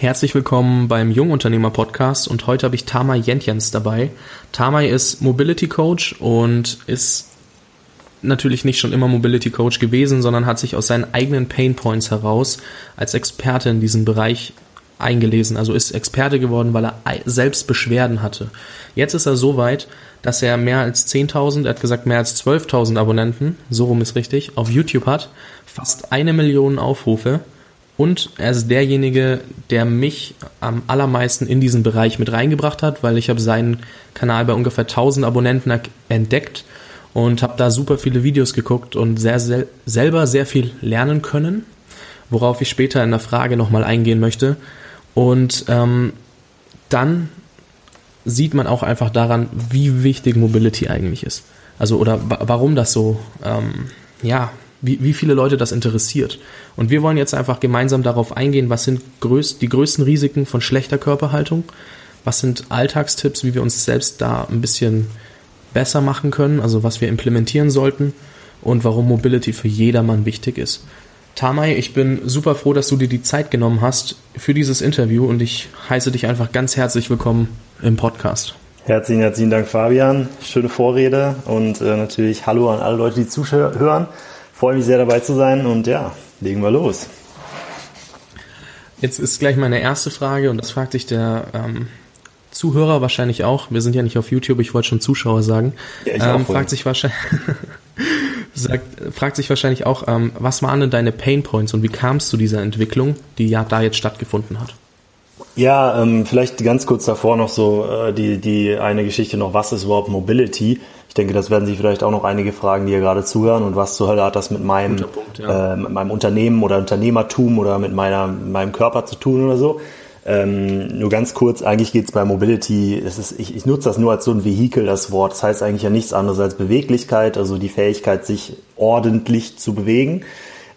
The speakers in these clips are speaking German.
Herzlich willkommen beim Jungunternehmer Podcast und heute habe ich Tamay Jentjens dabei. Tamay ist Mobility Coach und ist natürlich nicht schon immer Mobility Coach gewesen, sondern hat sich aus seinen eigenen Pain Points heraus als Experte in diesem Bereich eingelesen, also ist Experte geworden, weil er selbst Beschwerden hatte. Jetzt ist er so weit, dass er mehr als 10.000, er hat gesagt mehr als 12.000 Abonnenten, so rum ist richtig, auf YouTube hat, fast eine Million Aufrufe und er ist derjenige, der mich am allermeisten in diesen Bereich mit reingebracht hat, weil ich habe seinen Kanal bei ungefähr 1000 Abonnenten entdeckt und habe da super viele Videos geguckt und sehr, sehr, selber sehr viel lernen können, worauf ich später in der Frage nochmal eingehen möchte. Und ähm, dann sieht man auch einfach daran, wie wichtig Mobility eigentlich ist. Also oder warum das so, ähm, ja, wie, wie viele Leute das interessiert. Und wir wollen jetzt einfach gemeinsam darauf eingehen, was sind größt, die größten Risiken von schlechter Körperhaltung, was sind Alltagstipps, wie wir uns selbst da ein bisschen besser machen können, also was wir implementieren sollten und warum Mobility für jedermann wichtig ist. Tamay, ich bin super froh, dass du dir die Zeit genommen hast für dieses Interview und ich heiße dich einfach ganz herzlich willkommen im Podcast. Herzlichen, herzlichen Dank, Fabian. Schöne Vorrede und äh, natürlich Hallo an alle Leute, die zuhören. Freue mich sehr dabei zu sein und ja, legen wir los. Jetzt ist gleich meine erste Frage und das fragt sich der ähm, Zuhörer wahrscheinlich auch. Wir sind ja nicht auf YouTube, ich wollte schon Zuschauer sagen. Ja, ich ähm, fragt sich wahrscheinlich sagt, fragt sich wahrscheinlich auch, ähm, was waren denn deine Pain Points und wie kam es zu dieser Entwicklung, die ja da jetzt stattgefunden hat? Ja, ähm, vielleicht ganz kurz davor noch so äh, die, die eine Geschichte noch, was ist überhaupt Mobility? Ich denke, das werden sich vielleicht auch noch einige fragen, die hier gerade zuhören. Und was zur Hölle hat das mit meinem, Punkt, ja. äh, mit meinem Unternehmen oder Unternehmertum oder mit meiner, meinem Körper zu tun oder so? Ähm, nur ganz kurz, eigentlich geht es bei Mobility, es ist, ich, ich nutze das nur als so ein Vehikel, das Wort. Das heißt eigentlich ja nichts anderes als Beweglichkeit, also die Fähigkeit, sich ordentlich zu bewegen.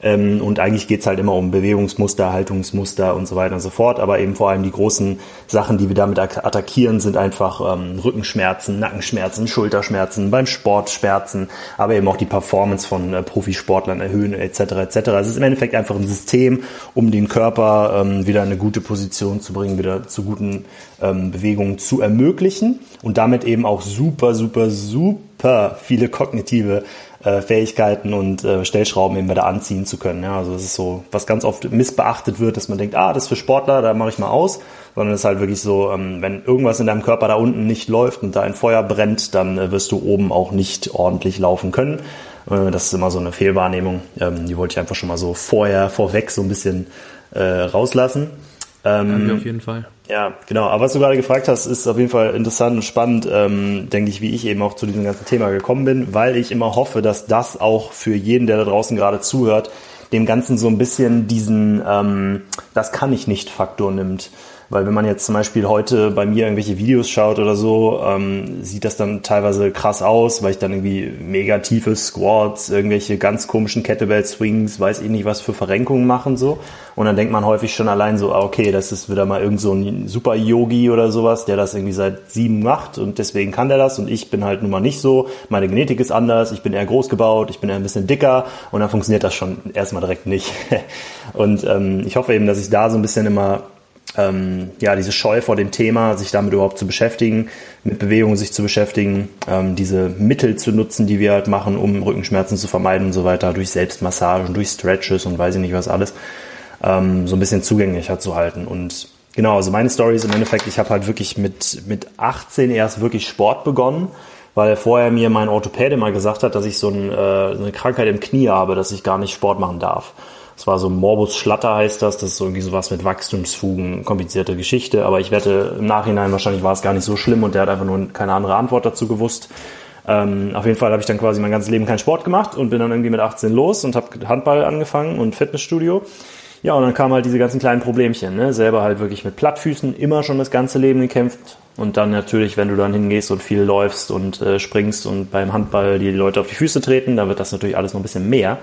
Ähm, und eigentlich geht's halt immer um Bewegungsmuster, Haltungsmuster und so weiter und so fort. Aber eben vor allem die großen Sachen, die wir damit attackieren, sind einfach ähm, Rückenschmerzen, Nackenschmerzen, Schulterschmerzen, beim Sport Schmerzen, aber eben auch die Performance von äh, Profisportlern erhöhen etc. etc. Es ist im Endeffekt einfach ein System, um den Körper ähm, wieder in eine gute Position zu bringen, wieder zu guten ähm, Bewegungen zu ermöglichen und damit eben auch super, super, super viele kognitive äh, Fähigkeiten und äh, Stellschrauben eben wieder anziehen zu können. Ja, also das ist so, was ganz oft missbeachtet wird, dass man denkt, ah, das ist für Sportler, da mache ich mal aus, sondern es ist halt wirklich so, ähm, wenn irgendwas in deinem Körper da unten nicht läuft und da ein Feuer brennt, dann äh, wirst du oben auch nicht ordentlich laufen können. Äh, das ist immer so eine Fehlwahrnehmung. Ähm, die wollte ich einfach schon mal so vorher, vorweg so ein bisschen äh, rauslassen. Ähm, ja, auf jeden Fall. Ja, genau. Aber was du gerade gefragt hast, ist auf jeden Fall interessant und spannend, ähm, denke ich, wie ich eben auch zu diesem ganzen Thema gekommen bin, weil ich immer hoffe, dass das auch für jeden, der da draußen gerade zuhört, dem Ganzen so ein bisschen diesen ähm, Das kann ich nicht Faktor nimmt. Weil wenn man jetzt zum Beispiel heute bei mir irgendwelche Videos schaut oder so, ähm, sieht das dann teilweise krass aus, weil ich dann irgendwie mega tiefe Squats, irgendwelche ganz komischen Kettlebell-Swings, weiß ich nicht was für Verrenkungen machen so. Und dann denkt man häufig schon allein so, ah, okay, das ist wieder mal irgend so ein Super-Yogi oder sowas, der das irgendwie seit sieben macht und deswegen kann der das und ich bin halt nun mal nicht so. Meine Genetik ist anders, ich bin eher groß gebaut, ich bin eher ein bisschen dicker und dann funktioniert das schon erstmal direkt nicht. und ähm, ich hoffe eben, dass ich da so ein bisschen immer ähm, ja, diese Scheu vor dem Thema, sich damit überhaupt zu beschäftigen, mit Bewegung sich zu beschäftigen, ähm, diese Mittel zu nutzen, die wir halt machen, um Rückenschmerzen zu vermeiden und so weiter, durch Selbstmassagen, durch Stretches und weiß ich nicht was alles, ähm, so ein bisschen zugänglicher zu halten. Und genau, also meine Story ist im Endeffekt, ich habe halt wirklich mit, mit 18 erst wirklich Sport begonnen, weil vorher mir mein Orthopäde mal gesagt hat, dass ich so, ein, äh, so eine Krankheit im Knie habe, dass ich gar nicht Sport machen darf. Das war so Morbus Schlatter heißt das. Das ist irgendwie sowas mit Wachstumsfugen, komplizierte Geschichte. Aber ich wette, im Nachhinein wahrscheinlich war es gar nicht so schlimm und der hat einfach nur keine andere Antwort dazu gewusst. Ähm, auf jeden Fall habe ich dann quasi mein ganzes Leben keinen Sport gemacht und bin dann irgendwie mit 18 los und habe Handball angefangen und Fitnessstudio. Ja, und dann kamen halt diese ganzen kleinen Problemchen, ne? Selber halt wirklich mit Plattfüßen, immer schon das ganze Leben gekämpft. Und dann natürlich, wenn du dann hingehst und viel läufst und äh, springst und beim Handball die Leute auf die Füße treten, dann wird das natürlich alles noch ein bisschen mehr.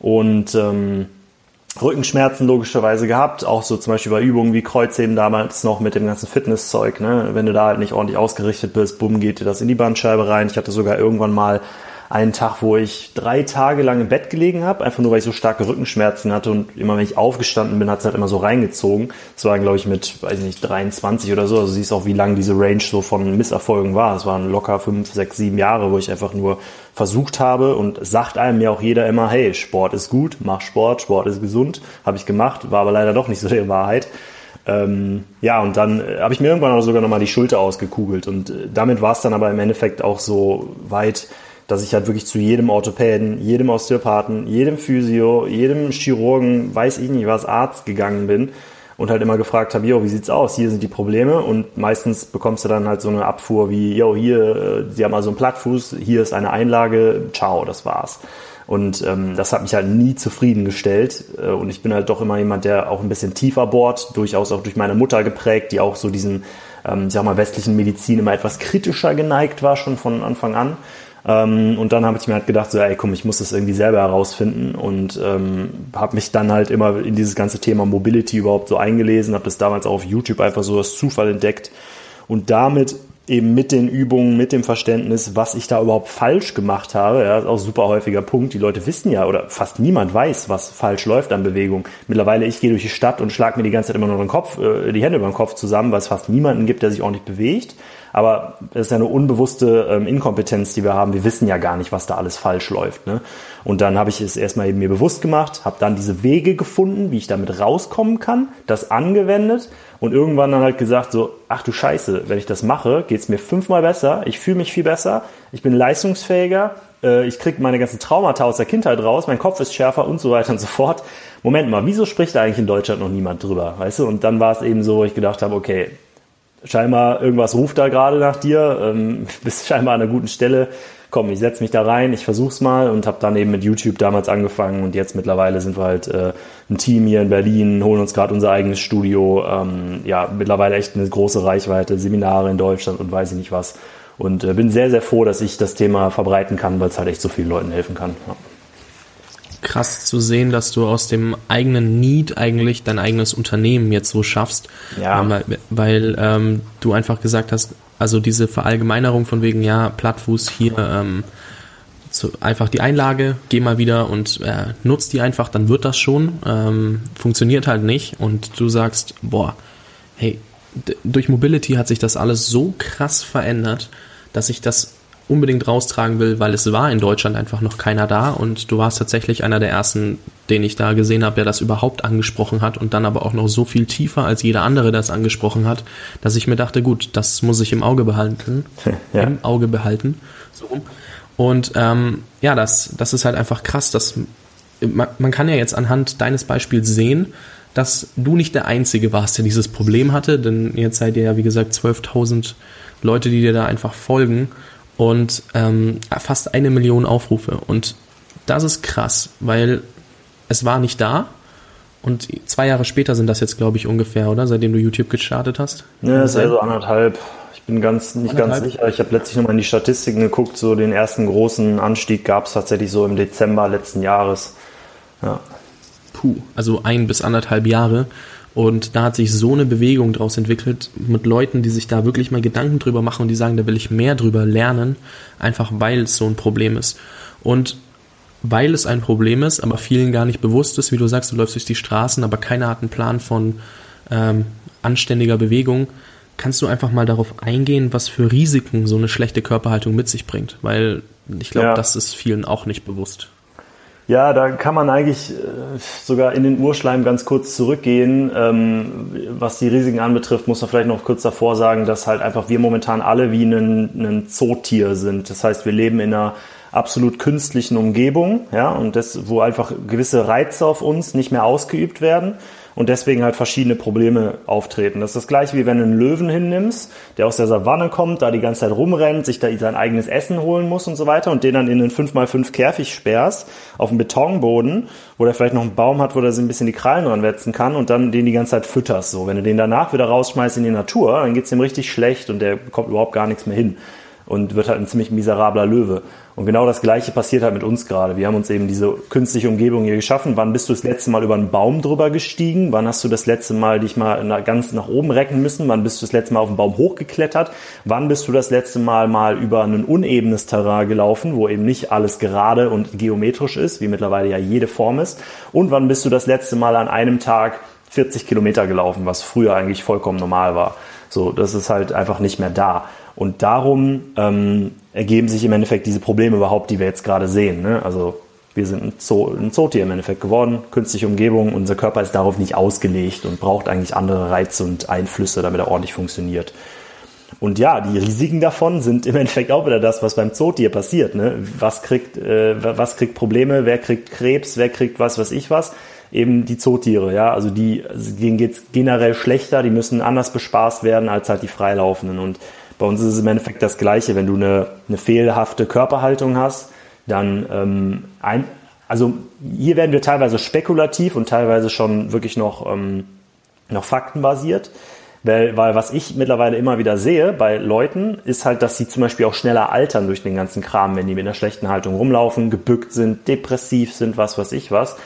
Und ähm, Rückenschmerzen logischerweise gehabt, auch so zum Beispiel bei Übungen wie Kreuzheben damals noch mit dem ganzen Fitnesszeug. Ne? Wenn du da halt nicht ordentlich ausgerichtet bist, bumm, geht dir das in die Bandscheibe rein. Ich hatte sogar irgendwann mal einen Tag, wo ich drei Tage lang im Bett gelegen habe, einfach nur weil ich so starke Rückenschmerzen hatte und immer wenn ich aufgestanden bin, hat es halt immer so reingezogen. Das war, glaube ich, mit, weiß ich nicht, 23 oder so. Also siehst auch, wie lang diese Range so von Misserfolgen war. Es waren locker fünf, sechs, sieben Jahre, wo ich einfach nur versucht habe und sagt einem ja auch jeder immer, hey, Sport ist gut, mach Sport, Sport ist gesund. Habe ich gemacht, war aber leider doch nicht so der Wahrheit. Ähm, ja, und dann äh, habe ich mir irgendwann auch sogar nochmal die Schulter ausgekugelt. Und äh, damit war es dann aber im Endeffekt auch so weit, dass ich halt wirklich zu jedem Orthopäden, jedem Osteopathen, jedem Physio, jedem Chirurgen, weiß ich nicht was, Arzt gegangen bin und halt immer gefragt habe, jo, wie sieht's aus? Hier sind die Probleme und meistens bekommst du dann halt so eine Abfuhr wie, jo, hier, äh, sie haben also einen Plattfuß, hier ist eine Einlage, ciao, das war's. Und ähm, das hat mich halt nie zufriedengestellt. Äh, und ich bin halt doch immer jemand, der auch ein bisschen tiefer bohrt, durchaus auch durch meine Mutter geprägt, die auch so diesen, ähm, ich sag mal, westlichen Medizin immer etwas kritischer geneigt war, schon von Anfang an. Ähm, und dann habe ich mir halt gedacht, so, ey, komm, ich muss das irgendwie selber herausfinden und ähm, habe mich dann halt immer in dieses ganze Thema Mobility überhaupt so eingelesen, habe das damals auch auf YouTube einfach so als Zufall entdeckt und damit eben mit den Übungen, mit dem Verständnis, was ich da überhaupt falsch gemacht habe. Ja, ist auch super häufiger Punkt. Die Leute wissen ja oder fast niemand weiß, was falsch läuft an Bewegung. Mittlerweile, ich gehe durch die Stadt und schlag mir die ganze Zeit immer nur den Kopf, äh, die Hände über den Kopf zusammen, weil es fast niemanden gibt, der sich ordentlich bewegt. Aber es ist ja eine unbewusste ähm, Inkompetenz, die wir haben. Wir wissen ja gar nicht, was da alles falsch läuft. Ne? Und dann habe ich es erstmal eben mir bewusst gemacht, habe dann diese Wege gefunden, wie ich damit rauskommen kann, das angewendet und irgendwann dann halt gesagt so, ach du Scheiße, wenn ich das mache, geht's mir fünfmal besser, ich fühle mich viel besser, ich bin leistungsfähiger, äh, ich kriege meine ganzen Traumata aus der Kindheit raus, mein Kopf ist schärfer und so weiter und so fort. Moment mal, wieso spricht da eigentlich in Deutschland noch niemand drüber, weißt du? Und dann war es eben so, ich gedacht habe, okay, scheinbar irgendwas ruft da gerade nach dir, ähm, bist scheinbar an einer guten Stelle. Komm, ich setze mich da rein, ich versuch's mal und habe dann eben mit YouTube damals angefangen und jetzt mittlerweile sind wir halt äh, ein Team hier in Berlin, holen uns gerade unser eigenes Studio, ähm, ja, mittlerweile echt eine große Reichweite, Seminare in Deutschland und weiß ich nicht was. Und äh, bin sehr, sehr froh, dass ich das Thema verbreiten kann, weil es halt echt so vielen Leuten helfen kann. Ja krass zu sehen, dass du aus dem eigenen Need eigentlich dein eigenes Unternehmen jetzt so schaffst. Ja. Ähm, weil, weil ähm, du einfach gesagt hast, also diese Verallgemeinerung von wegen, ja, Plattfuß hier, ähm, so einfach die Einlage, geh mal wieder und äh, nutzt die einfach, dann wird das schon. Ähm, funktioniert halt nicht. Und du sagst, boah, hey, durch Mobility hat sich das alles so krass verändert, dass ich das unbedingt raustragen will, weil es war in Deutschland einfach noch keiner da und du warst tatsächlich einer der ersten, den ich da gesehen habe, der das überhaupt angesprochen hat und dann aber auch noch so viel tiefer als jeder andere das angesprochen hat, dass ich mir dachte, gut, das muss ich im Auge behalten, ja. im Auge behalten. So. Und ähm, ja, das, das ist halt einfach krass, dass man, man kann ja jetzt anhand deines Beispiels sehen, dass du nicht der Einzige warst, der dieses Problem hatte, denn jetzt seid ihr ja, wie gesagt, 12.000 Leute, die dir da einfach folgen und ähm, fast eine Million Aufrufe. Und das ist krass, weil es war nicht da. Und zwei Jahre später sind das jetzt, glaube ich, ungefähr, oder? Seitdem du YouTube gestartet hast? Ja, das ist also anderthalb. Ich bin ganz nicht anderthalb? ganz sicher. Ich habe letztlich nochmal in die Statistiken geguckt. So den ersten großen Anstieg gab es tatsächlich so im Dezember letzten Jahres. Ja. Puh, also ein bis anderthalb Jahre. Und da hat sich so eine Bewegung daraus entwickelt mit Leuten, die sich da wirklich mal Gedanken drüber machen und die sagen, da will ich mehr drüber lernen, einfach weil es so ein Problem ist. Und weil es ein Problem ist, aber vielen gar nicht bewusst ist, wie du sagst, du läufst durch die Straßen, aber keiner hat einen Plan von ähm, anständiger Bewegung, kannst du einfach mal darauf eingehen, was für Risiken so eine schlechte Körperhaltung mit sich bringt, weil ich glaube, ja. das ist vielen auch nicht bewusst. Ja, da kann man eigentlich äh, sogar in den Urschleim ganz kurz zurückgehen. Ähm, was die Risiken anbetrifft, muss man vielleicht noch kurz davor sagen, dass halt einfach wir momentan alle wie ein, ein Zootier sind. Das heißt, wir leben in einer absolut künstlichen Umgebung, ja, und das, wo einfach gewisse Reize auf uns nicht mehr ausgeübt werden. Und deswegen halt verschiedene Probleme auftreten. Das ist das gleiche wie wenn du einen Löwen hinnimmst, der aus der Savanne kommt, da die ganze Zeit rumrennt, sich da sein eigenes Essen holen muss und so weiter und den dann in einen 5x5 Käfig sperrst, auf einen Betonboden, wo der vielleicht noch einen Baum hat, wo der sich ein bisschen die Krallen dran wetzen kann und dann den die ganze Zeit fütterst. So, wenn du den danach wieder rausschmeißt in die Natur, dann geht's dem richtig schlecht und der bekommt überhaupt gar nichts mehr hin und wird halt ein ziemlich miserabler Löwe. Und genau das Gleiche passiert halt mit uns gerade. Wir haben uns eben diese künstliche Umgebung hier geschaffen. Wann bist du das letzte Mal über einen Baum drüber gestiegen? Wann hast du das letzte Mal dich mal ganz nach oben recken müssen? Wann bist du das letzte Mal auf den Baum hochgeklettert? Wann bist du das letzte Mal mal über ein unebenes Terrain gelaufen, wo eben nicht alles gerade und geometrisch ist, wie mittlerweile ja jede Form ist? Und wann bist du das letzte Mal an einem Tag 40 Kilometer gelaufen, was früher eigentlich vollkommen normal war? So, das ist halt einfach nicht mehr da. Und darum ähm, ergeben sich im Endeffekt diese Probleme überhaupt, die wir jetzt gerade sehen. Ne? Also wir sind ein, Zoo, ein Zootier im Endeffekt geworden, künstliche Umgebung, unser Körper ist darauf nicht ausgelegt und braucht eigentlich andere Reize und Einflüsse, damit er ordentlich funktioniert. Und ja, die Risiken davon sind im Endeffekt auch wieder das, was beim Zootier passiert. Ne? Was kriegt, äh, was kriegt Probleme, wer kriegt Krebs, wer kriegt was, was ich was? Eben die Zootiere, ja. Also die, also denen generell schlechter, die müssen anders bespaßt werden als halt die Freilaufenden. Und bei uns ist es im Endeffekt das Gleiche. Wenn du eine, eine fehlhafte Körperhaltung hast, dann ähm, ein, also hier werden wir teilweise spekulativ und teilweise schon wirklich noch, ähm, noch faktenbasiert. Weil, weil was ich mittlerweile immer wieder sehe bei Leuten, ist halt, dass sie zum Beispiel auch schneller altern durch den ganzen Kram, wenn die mit einer schlechten Haltung rumlaufen, gebückt sind, depressiv sind, was weiß ich was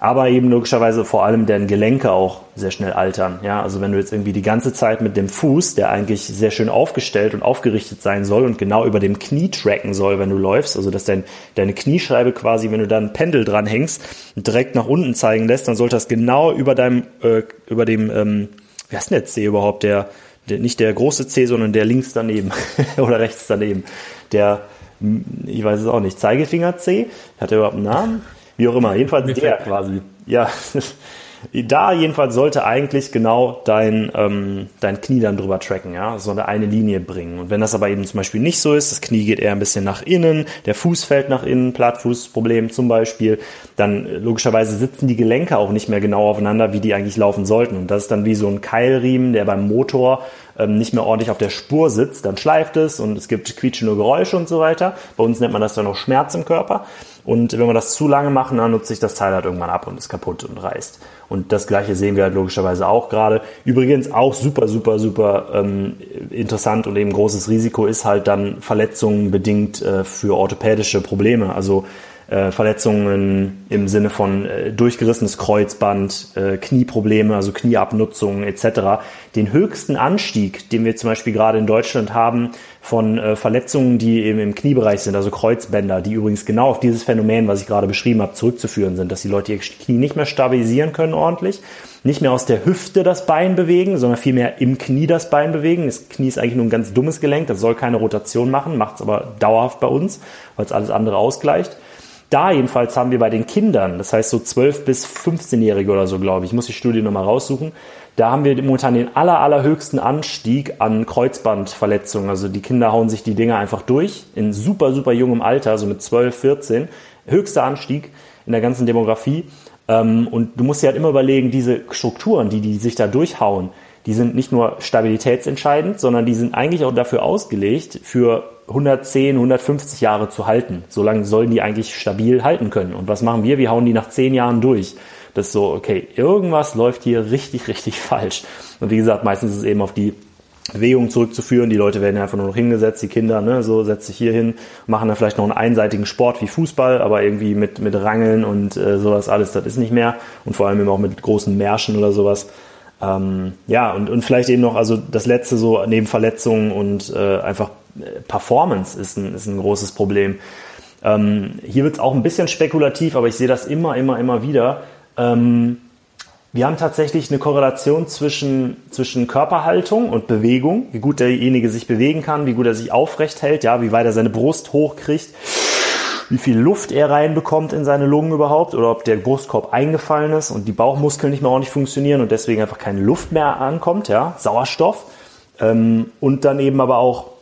aber eben logischerweise vor allem deren Gelenke auch sehr schnell altern. Ja, also wenn du jetzt irgendwie die ganze Zeit mit dem Fuß, der eigentlich sehr schön aufgestellt und aufgerichtet sein soll und genau über dem Knie tracken soll, wenn du läufst, also dass dein, deine Kniescheibe quasi, wenn du da ein Pendel dran hängst, direkt nach unten zeigen lässt, dann sollte das genau über deinem, äh, über dem, ähm, wie heißt denn der C überhaupt, der, der, nicht der große C, sondern der links daneben oder rechts daneben, der, ich weiß es auch nicht, Zeigefinger C, hat er überhaupt einen Namen? Wie auch immer, jedenfalls der quasi. Ja, da jedenfalls sollte eigentlich genau dein, ähm, dein Knie dann drüber tracken, ja, so eine, eine Linie bringen. Und wenn das aber eben zum Beispiel nicht so ist, das Knie geht eher ein bisschen nach innen, der Fuß fällt nach innen, Plattfußproblem zum Beispiel, dann äh, logischerweise sitzen die Gelenke auch nicht mehr genau aufeinander, wie die eigentlich laufen sollten. Und das ist dann wie so ein Keilriemen, der beim Motor ähm, nicht mehr ordentlich auf der Spur sitzt, dann schleift es und es gibt quietschende Geräusche und so weiter. Bei uns nennt man das dann auch Schmerz im Körper. Und wenn wir das zu lange machen, dann nutzt sich das Teil halt irgendwann ab und ist kaputt und reißt. Und das gleiche sehen wir halt logischerweise auch gerade. Übrigens auch super, super, super ähm, interessant und eben großes Risiko ist halt dann Verletzungen bedingt äh, für orthopädische Probleme. Also äh, Verletzungen im Sinne von äh, durchgerissenes Kreuzband, äh, Knieprobleme, also Knieabnutzungen etc. Den höchsten Anstieg, den wir zum Beispiel gerade in Deutschland haben von äh, Verletzungen, die eben im Kniebereich sind, also Kreuzbänder, die übrigens genau auf dieses Phänomen, was ich gerade beschrieben habe, zurückzuführen sind, dass die Leute ihr Knie nicht mehr stabilisieren können ordentlich, nicht mehr aus der Hüfte das Bein bewegen, sondern vielmehr im Knie das Bein bewegen. Das Knie ist eigentlich nur ein ganz dummes Gelenk, das soll keine Rotation machen, macht es aber dauerhaft bei uns, weil es alles andere ausgleicht da jedenfalls haben wir bei den Kindern, das heißt so 12 bis 15-Jährige oder so, glaube ich, ich muss die Studie nochmal raussuchen, da haben wir momentan den aller, allerhöchsten Anstieg an Kreuzbandverletzungen. Also die Kinder hauen sich die Dinger einfach durch in super, super jungem Alter, so mit 12, 14. Höchster Anstieg in der ganzen Demografie. Ähm, und du musst dir halt immer überlegen, diese Strukturen, die, die sich da durchhauen, die sind nicht nur stabilitätsentscheidend, sondern die sind eigentlich auch dafür ausgelegt, für 110, 150 Jahre zu halten. So lange sollen die eigentlich stabil halten können. Und was machen wir? Wir hauen die nach 10 Jahren durch. Das ist so, okay, irgendwas läuft hier richtig, richtig falsch. Und wie gesagt, meistens ist es eben auf die Bewegung zurückzuführen. Die Leute werden einfach nur noch hingesetzt, die Kinder, ne, so setzt sich hier hin, machen dann vielleicht noch einen einseitigen Sport wie Fußball, aber irgendwie mit, mit Rangeln und äh, sowas alles, das ist nicht mehr. Und vor allem eben auch mit großen Märschen oder sowas. Ähm, ja, und, und vielleicht eben noch, also das letzte so neben Verletzungen und äh, einfach äh, Performance ist ein, ist ein großes Problem. Ähm, hier wird es auch ein bisschen spekulativ, aber ich sehe das immer, immer, immer wieder. Ähm, wir haben tatsächlich eine Korrelation zwischen, zwischen Körperhaltung und Bewegung, wie gut derjenige sich bewegen kann, wie gut er sich aufrecht hält, ja, wie weit er seine Brust hochkriegt wie viel Luft er reinbekommt in seine Lungen überhaupt oder ob der Brustkorb eingefallen ist und die Bauchmuskeln nicht mehr ordentlich funktionieren und deswegen einfach keine Luft mehr ankommt, ja, Sauerstoff. Ähm, und dann eben aber auch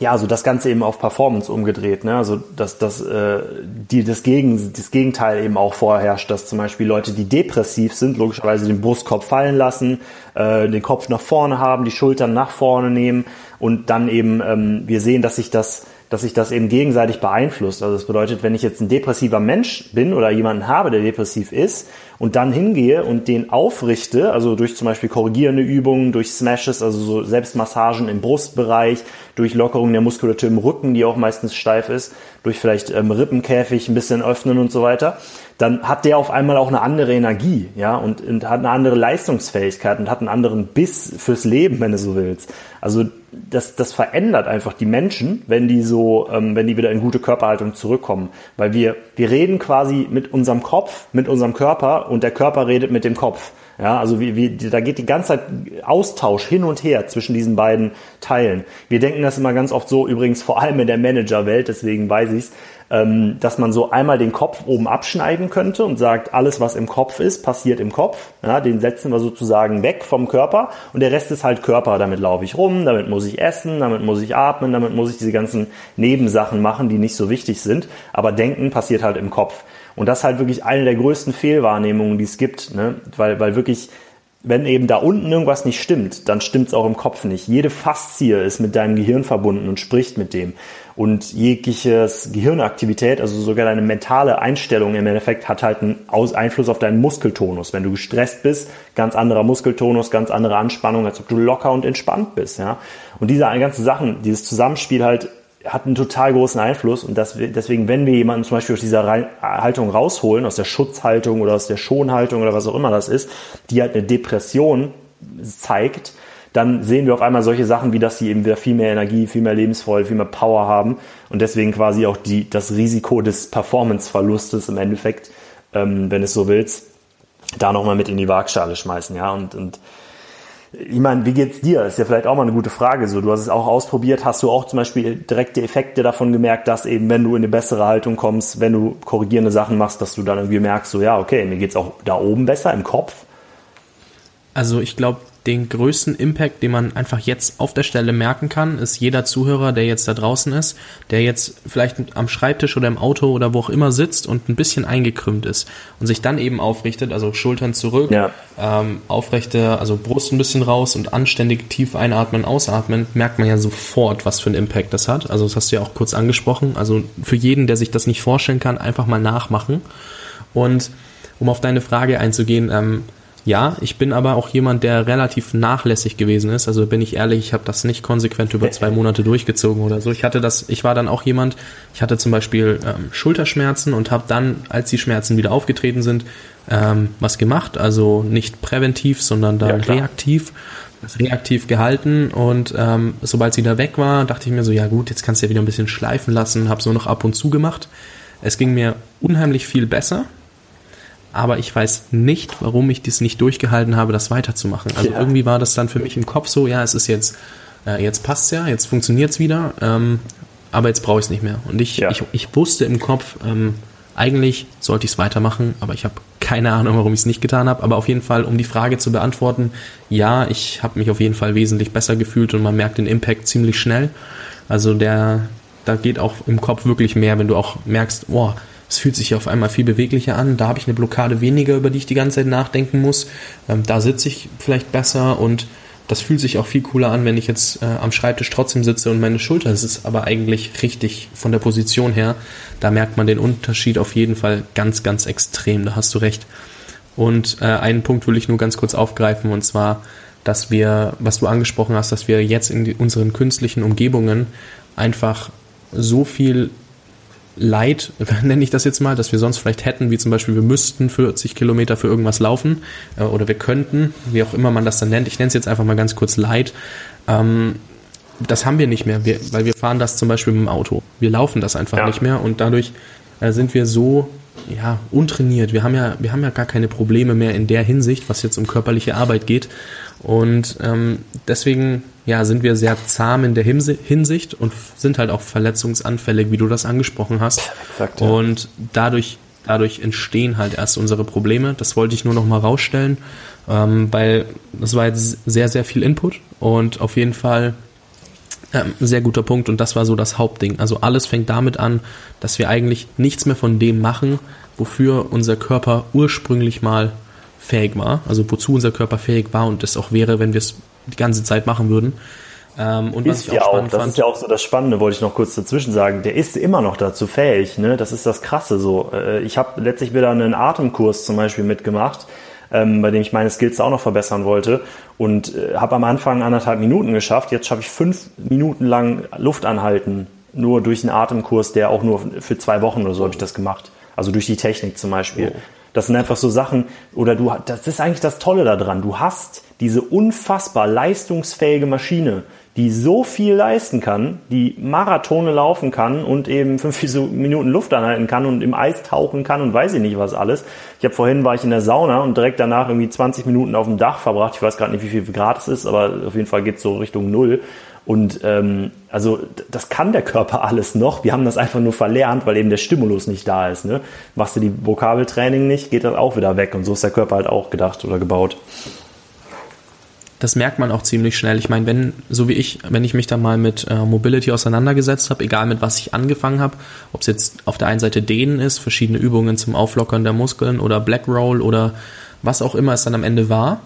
ja, also das Ganze eben auf Performance umgedreht, ne? Also dass, dass äh, die das, Gegen, das Gegenteil eben auch vorherrscht, dass zum Beispiel Leute, die depressiv sind, logischerweise den Brustkorb fallen lassen, äh, den Kopf nach vorne haben, die Schultern nach vorne nehmen und dann eben ähm, wir sehen, dass sich das dass sich das eben gegenseitig beeinflusst. Also das bedeutet, wenn ich jetzt ein depressiver Mensch bin oder jemanden habe, der depressiv ist und dann hingehe und den aufrichte, also durch zum Beispiel korrigierende Übungen, durch Smashes, also so Selbstmassagen im Brustbereich, durch Lockerung der Muskulatur im Rücken, die auch meistens steif ist, durch vielleicht ähm, Rippenkäfig ein bisschen öffnen und so weiter, dann hat der auf einmal auch eine andere Energie, ja, und, und hat eine andere Leistungsfähigkeit und hat einen anderen Biss fürs Leben, wenn du so willst. Also das, das verändert einfach die Menschen, wenn die so, ähm, wenn die wieder in gute Körperhaltung zurückkommen. Weil wir, wir reden quasi mit unserem Kopf, mit unserem Körper und der Körper redet mit dem Kopf. Ja, also wie, wie, da geht die ganze Zeit Austausch hin und her zwischen diesen beiden Teilen. Wir denken das immer ganz oft so, übrigens vor allem in der Managerwelt, deswegen weiß ich's, dass man so einmal den Kopf oben abschneiden könnte und sagt, alles was im Kopf ist, passiert im Kopf. Ja, den setzen wir sozusagen weg vom Körper und der Rest ist halt Körper. Damit laufe ich rum, damit muss ich essen, damit muss ich atmen, damit muss ich diese ganzen Nebensachen machen, die nicht so wichtig sind. Aber Denken passiert halt im Kopf. Und das ist halt wirklich eine der größten Fehlwahrnehmungen, die es gibt, ne? weil, weil wirklich wenn eben da unten irgendwas nicht stimmt, dann stimmt es auch im Kopf nicht. Jede Faszie ist mit deinem Gehirn verbunden und spricht mit dem. Und jegliches Gehirnaktivität, also sogar deine mentale Einstellung im Endeffekt hat halt einen Einfluss auf deinen Muskeltonus. Wenn du gestresst bist, ganz anderer Muskeltonus, ganz andere Anspannung, als ob du locker und entspannt bist. Ja? Und diese ganzen Sachen, dieses Zusammenspiel halt hat einen total großen Einfluss und das, deswegen, wenn wir jemanden zum Beispiel aus dieser Haltung rausholen, aus der Schutzhaltung oder aus der Schonhaltung oder was auch immer das ist, die halt eine Depression zeigt, dann sehen wir auf einmal solche Sachen, wie dass sie eben wieder viel mehr Energie, viel mehr Lebensfreude, viel mehr Power haben und deswegen quasi auch die, das Risiko des Performanceverlustes im Endeffekt, ähm, wenn es so willst, da nochmal mit in die Waagschale schmeißen, ja, und, und ich meine, wie geht's dir? Ist ja vielleicht auch mal eine gute Frage. So, du hast es auch ausprobiert. Hast du auch zum Beispiel direkte Effekte davon gemerkt, dass eben, wenn du in eine bessere Haltung kommst, wenn du korrigierende Sachen machst, dass du dann irgendwie merkst, so ja, okay, mir geht's auch da oben besser im Kopf? Also ich glaube, den größten Impact, den man einfach jetzt auf der Stelle merken kann, ist jeder Zuhörer, der jetzt da draußen ist, der jetzt vielleicht am Schreibtisch oder im Auto oder wo auch immer sitzt und ein bisschen eingekrümmt ist und sich dann eben aufrichtet, also Schultern zurück, ja. ähm, aufrechte, also Brust ein bisschen raus und anständig tief einatmen, ausatmen, merkt man ja sofort, was für einen Impact das hat. Also das hast du ja auch kurz angesprochen. Also für jeden, der sich das nicht vorstellen kann, einfach mal nachmachen. Und um auf deine Frage einzugehen, ähm, ja, ich bin aber auch jemand, der relativ nachlässig gewesen ist. Also bin ich ehrlich, ich habe das nicht konsequent über zwei Monate durchgezogen oder so. Ich hatte das, ich war dann auch jemand, ich hatte zum Beispiel ähm, Schulterschmerzen und habe dann, als die Schmerzen wieder aufgetreten sind, ähm, was gemacht. Also nicht präventiv, sondern dann ja, reaktiv reaktiv gehalten und ähm, sobald sie da weg war, dachte ich mir so, ja gut, jetzt kannst du ja wieder ein bisschen schleifen lassen, habe so noch ab und zu gemacht. Es ging mir unheimlich viel besser, aber ich weiß nicht, warum ich das nicht durchgehalten habe, das weiterzumachen. Also ja. irgendwie war das dann für mich im Kopf so, ja, es ist jetzt, äh, jetzt passt's ja, jetzt funktioniert's wieder, ähm, aber jetzt brauche ich es nicht mehr. Und ich, ja. ich, ich wusste im Kopf, ähm, eigentlich sollte ich es weitermachen, aber ich habe keine Ahnung, warum ich es nicht getan habe. Aber auf jeden Fall, um die Frage zu beantworten, ja, ich habe mich auf jeden Fall wesentlich besser gefühlt und man merkt den Impact ziemlich schnell. Also der, da geht auch im Kopf wirklich mehr, wenn du auch merkst, boah, es fühlt sich auf einmal viel beweglicher an. Da habe ich eine Blockade weniger, über die ich die ganze Zeit nachdenken muss. Ähm, da sitze ich vielleicht besser und das fühlt sich auch viel cooler an, wenn ich jetzt äh, am Schreibtisch trotzdem sitze und meine Schulter ist aber eigentlich richtig von der Position her. Da merkt man den Unterschied auf jeden Fall ganz, ganz extrem. Da hast du recht. Und äh, einen Punkt will ich nur ganz kurz aufgreifen und zwar, dass wir, was du angesprochen hast, dass wir jetzt in die, unseren künstlichen Umgebungen einfach so viel Leid, nenne ich das jetzt mal, dass wir sonst vielleicht hätten, wie zum Beispiel wir müssten 40 Kilometer für irgendwas laufen äh, oder wir könnten, wie auch immer man das dann nennt. Ich nenne es jetzt einfach mal ganz kurz Leid. Ähm, das haben wir nicht mehr, wir, weil wir fahren das zum Beispiel mit dem Auto. Wir laufen das einfach ja. nicht mehr und dadurch äh, sind wir so ja, untrainiert. Wir haben ja, wir haben ja gar keine Probleme mehr in der Hinsicht, was jetzt um körperliche Arbeit geht. Und ähm, deswegen ja, sind wir sehr zahm in der Hinsicht und sind halt auch verletzungsanfällig, wie du das angesprochen hast. Exakt, ja. Und dadurch, dadurch entstehen halt erst unsere Probleme. Das wollte ich nur noch mal rausstellen, ähm, weil das war jetzt sehr, sehr viel Input und auf jeden Fall Ähm, sehr guter Punkt und das war so das Hauptding. Also alles fängt damit an, dass wir eigentlich nichts mehr von dem machen, wofür unser Körper ursprünglich mal fähig war, also wozu unser Körper fähig war und es auch wäre, wenn wir es die ganze Zeit machen würden. Ähm, und ist was ich auch spannend auch, das ist ja auch so das Spannende, wollte ich noch kurz dazwischen sagen. Der ist immer noch dazu fähig, ne? Das ist das Krasse so. Äh, ich habe letztlich wieder einen Atemkurs zum Beispiel mitgemacht, ähm, bei dem ich meine Skills auch noch verbessern wollte und äh, habe am Anfang anderthalb Minuten geschafft. Jetzt schaffe ich fünf Minuten lang Luft anhalten, nur durch einen Atemkurs, der auch nur für zwei Wochen oder so habe ich das gemacht. Also durch die Technik zum Beispiel. Oh. Das sind einfach so Sachen, oder du, das ist eigentlich das Tolle daran. Du hast diese unfassbar leistungsfähige Maschine, die so viel leisten kann, die Marathone laufen kann und eben fünf Minuten Luft anhalten kann und im Eis tauchen kann und weiß ich nicht was alles. Ich habe vorhin war ich in der Sauna und direkt danach irgendwie 20 Minuten auf dem Dach verbracht. Ich weiß gerade nicht, wie viel Grad es ist, aber auf jeden Fall geht es so Richtung Null. Und ähm, also das kann der Körper alles noch. Wir haben das einfach nur verlernt, weil eben der Stimulus nicht da ist. Ne? Machst du die Vokabeltraining nicht, geht das auch wieder weg. Und so ist der Körper halt auch gedacht oder gebaut. Das merkt man auch ziemlich schnell. Ich meine, wenn, so wie ich, wenn ich mich da mal mit äh, Mobility auseinandergesetzt habe, egal mit was ich angefangen habe, ob es jetzt auf der einen Seite Dehnen ist, verschiedene Übungen zum Auflockern der Muskeln oder Black Roll oder was auch immer es dann am Ende war,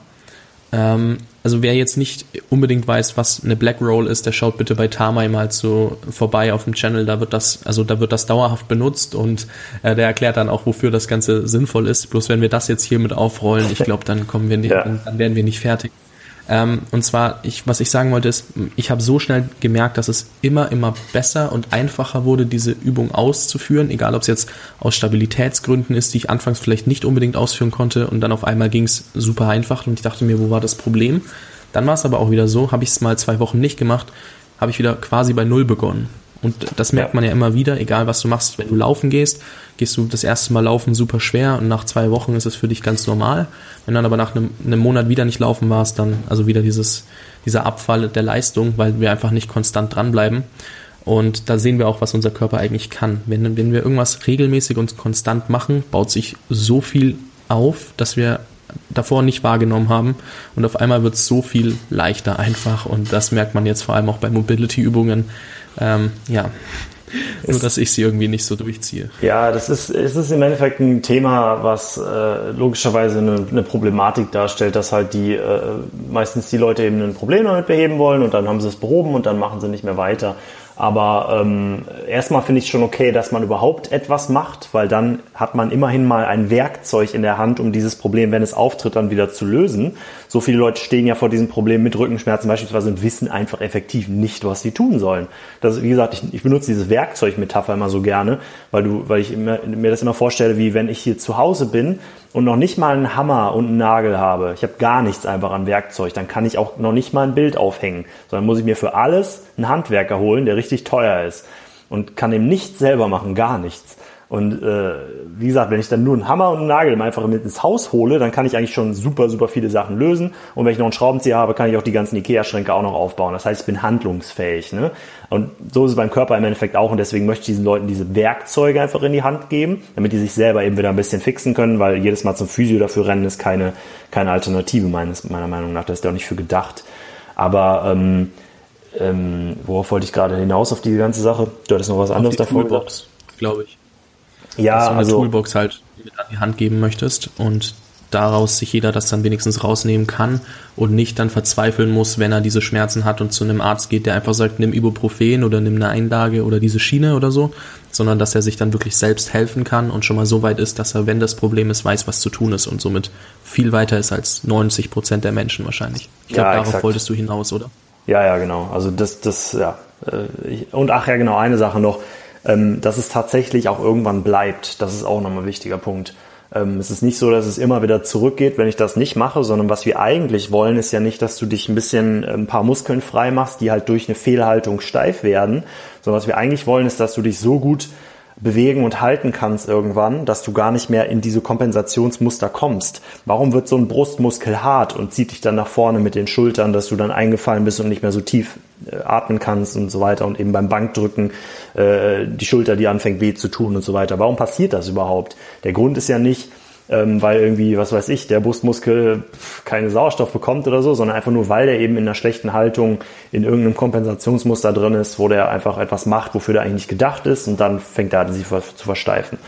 ähm, also wer jetzt nicht unbedingt weiß, was eine Black Roll ist, der schaut bitte bei Tamai mal so vorbei auf dem Channel. Da wird das, also da wird das dauerhaft benutzt und äh, der erklärt dann auch, wofür das Ganze sinnvoll ist. Bloß wenn wir das jetzt hier mit aufrollen, ich glaube, dann kommen wir nicht, ja. dann, dann werden wir nicht fertig. Ähm, und zwar, ich, was ich sagen wollte, ist, ich habe so schnell gemerkt, dass es immer, immer besser und einfacher wurde, diese Übung auszuführen, egal ob es jetzt aus Stabilitätsgründen ist, die ich anfangs vielleicht nicht unbedingt ausführen konnte und dann auf einmal ging es super einfach und ich dachte mir, wo war das Problem? Dann war es aber auch wieder so, habe ich es mal zwei Wochen nicht gemacht, habe ich wieder quasi bei Null begonnen. Und das merkt man ja immer wieder, egal was du machst. Wenn du laufen gehst, gehst du das erste Mal laufen super schwer und nach zwei Wochen ist es für dich ganz normal. Wenn dann aber nach einem, einem Monat wieder nicht laufen warst, dann also wieder dieses, dieser Abfall der Leistung, weil wir einfach nicht konstant dranbleiben. Und da sehen wir auch, was unser Körper eigentlich kann. Wenn, wenn wir irgendwas regelmäßig und konstant machen, baut sich so viel auf, dass wir davor nicht wahrgenommen haben. Und auf einmal wird es so viel leichter einfach. Und das merkt man jetzt vor allem auch bei Mobility-Übungen. Ähm, ja, nur dass ich sie irgendwie nicht so durchziehe. Ja, das ist, es ist im Endeffekt ein Thema, was äh, logischerweise eine, eine, Problematik darstellt, dass halt die äh, meistens die Leute eben ein Problem damit beheben wollen und dann haben sie es behoben und dann machen sie nicht mehr weiter. Aber ähm, erstmal finde ich schon okay, dass man überhaupt etwas macht, weil dann hat man immerhin mal ein Werkzeug in der Hand, um dieses Problem, wenn es auftritt, dann wieder zu lösen. So viele Leute stehen ja vor diesem Problem mit Rückenschmerzen beispielsweise und wissen einfach effektiv nicht, was sie tun sollen. Das, wie gesagt, ich, ich benutze diese Werkzeugmetapher immer so gerne, weil du, weil ich immer, mir das immer vorstelle, wie wenn ich hier zu Hause bin und noch nicht mal einen Hammer und einen Nagel habe, ich habe gar nichts einfach an Werkzeug, dann kann ich auch noch nicht mal ein Bild aufhängen, sondern muss ich mir für alles einen Handwerker holen, der richtig teuer ist und kann eben nichts selber machen, gar nichts. Und äh, wie gesagt, wenn ich dann nur einen Hammer und einen Nagel einfach mit ins Haus hole, dann kann ich eigentlich schon super, super viele Sachen lösen. Und wenn ich noch einen Schraubenzieher habe, kann ich auch die ganzen Ikea-Schränke auch noch aufbauen. Das heißt, ich bin handlungsfähig. Ne? Und so ist es beim Körper im Endeffekt auch. Und deswegen möchte ich diesen Leuten diese Werkzeuge einfach in die Hand geben, damit die sich selber eben wieder ein bisschen fixen können, weil jedes Mal zum Physio dafür rennen ist keine, keine Alternative meines, meiner Meinung nach. Das ist ja auch nicht für gedacht. Aber ähm, ähm, worauf wollte ich gerade hinaus auf die ganze Sache? Du hattest noch was anderes davor Toolbox, glaube ich ja, du eine also, Toolbox halt mit an die Hand geben möchtest und daraus sich jeder das dann wenigstens rausnehmen kann und nicht dann verzweifeln muss, wenn er diese Schmerzen hat und zu einem Arzt geht, der einfach sagt, nimm Ibuprofen oder nimm eine Einlage oder diese Schiene oder so, sondern dass er sich dann wirklich selbst helfen kann und schon mal so weit ist, dass er, wenn das Problem ist, weiß, was zu tun ist und somit viel weiter ist als 90 Prozent der Menschen wahrscheinlich. Ich glaube, ja, darauf exakt. wolltest du hinaus, oder? Ja, ja, genau. Also das, das, ja. Äh, und ach ja, genau, eine Sache noch ähm, dass es tatsächlich auch irgendwann bleibt. Das ist auch nochmal ein wichtiger Punkt. Ähm, es ist nicht so, dass es immer wieder zurückgeht, wenn ich das nicht mache, sondern was wir eigentlich wollen, ist ja nicht, dass du dich ein bisschen äh, ein paar Muskeln frei machst, die halt durch eine Fehlhaltung steif werden, sondern was wir eigentlich wollen, ist, dass du dich so gut bewegen und halten kannst irgendwann, dass du gar nicht mehr in diese Kompensationsmuster kommst. Warum wird so ein Brustmuskel hart und zieht dich dann nach vorne mit den Schultern, dass du dann eingefallen bist und nicht mehr so tief äh, atmen kannst und so weiter und eben beim Bankdrücken äh, die Schulter, die anfängt weh zu tun und so weiter. Warum passiert das überhaupt? Der Grund ist ja nicht, ähm, weil irgendwie, was weiß ich, der Brustmuskel keine Sauerstoff bekommt oder so, sondern einfach nur, weil der eben in einer schlechten Haltung in irgendeinem Kompensationsmuster drin ist, wo der einfach etwas macht, wofür der eigentlich nicht gedacht ist und dann fängt er an, sich zu versteifen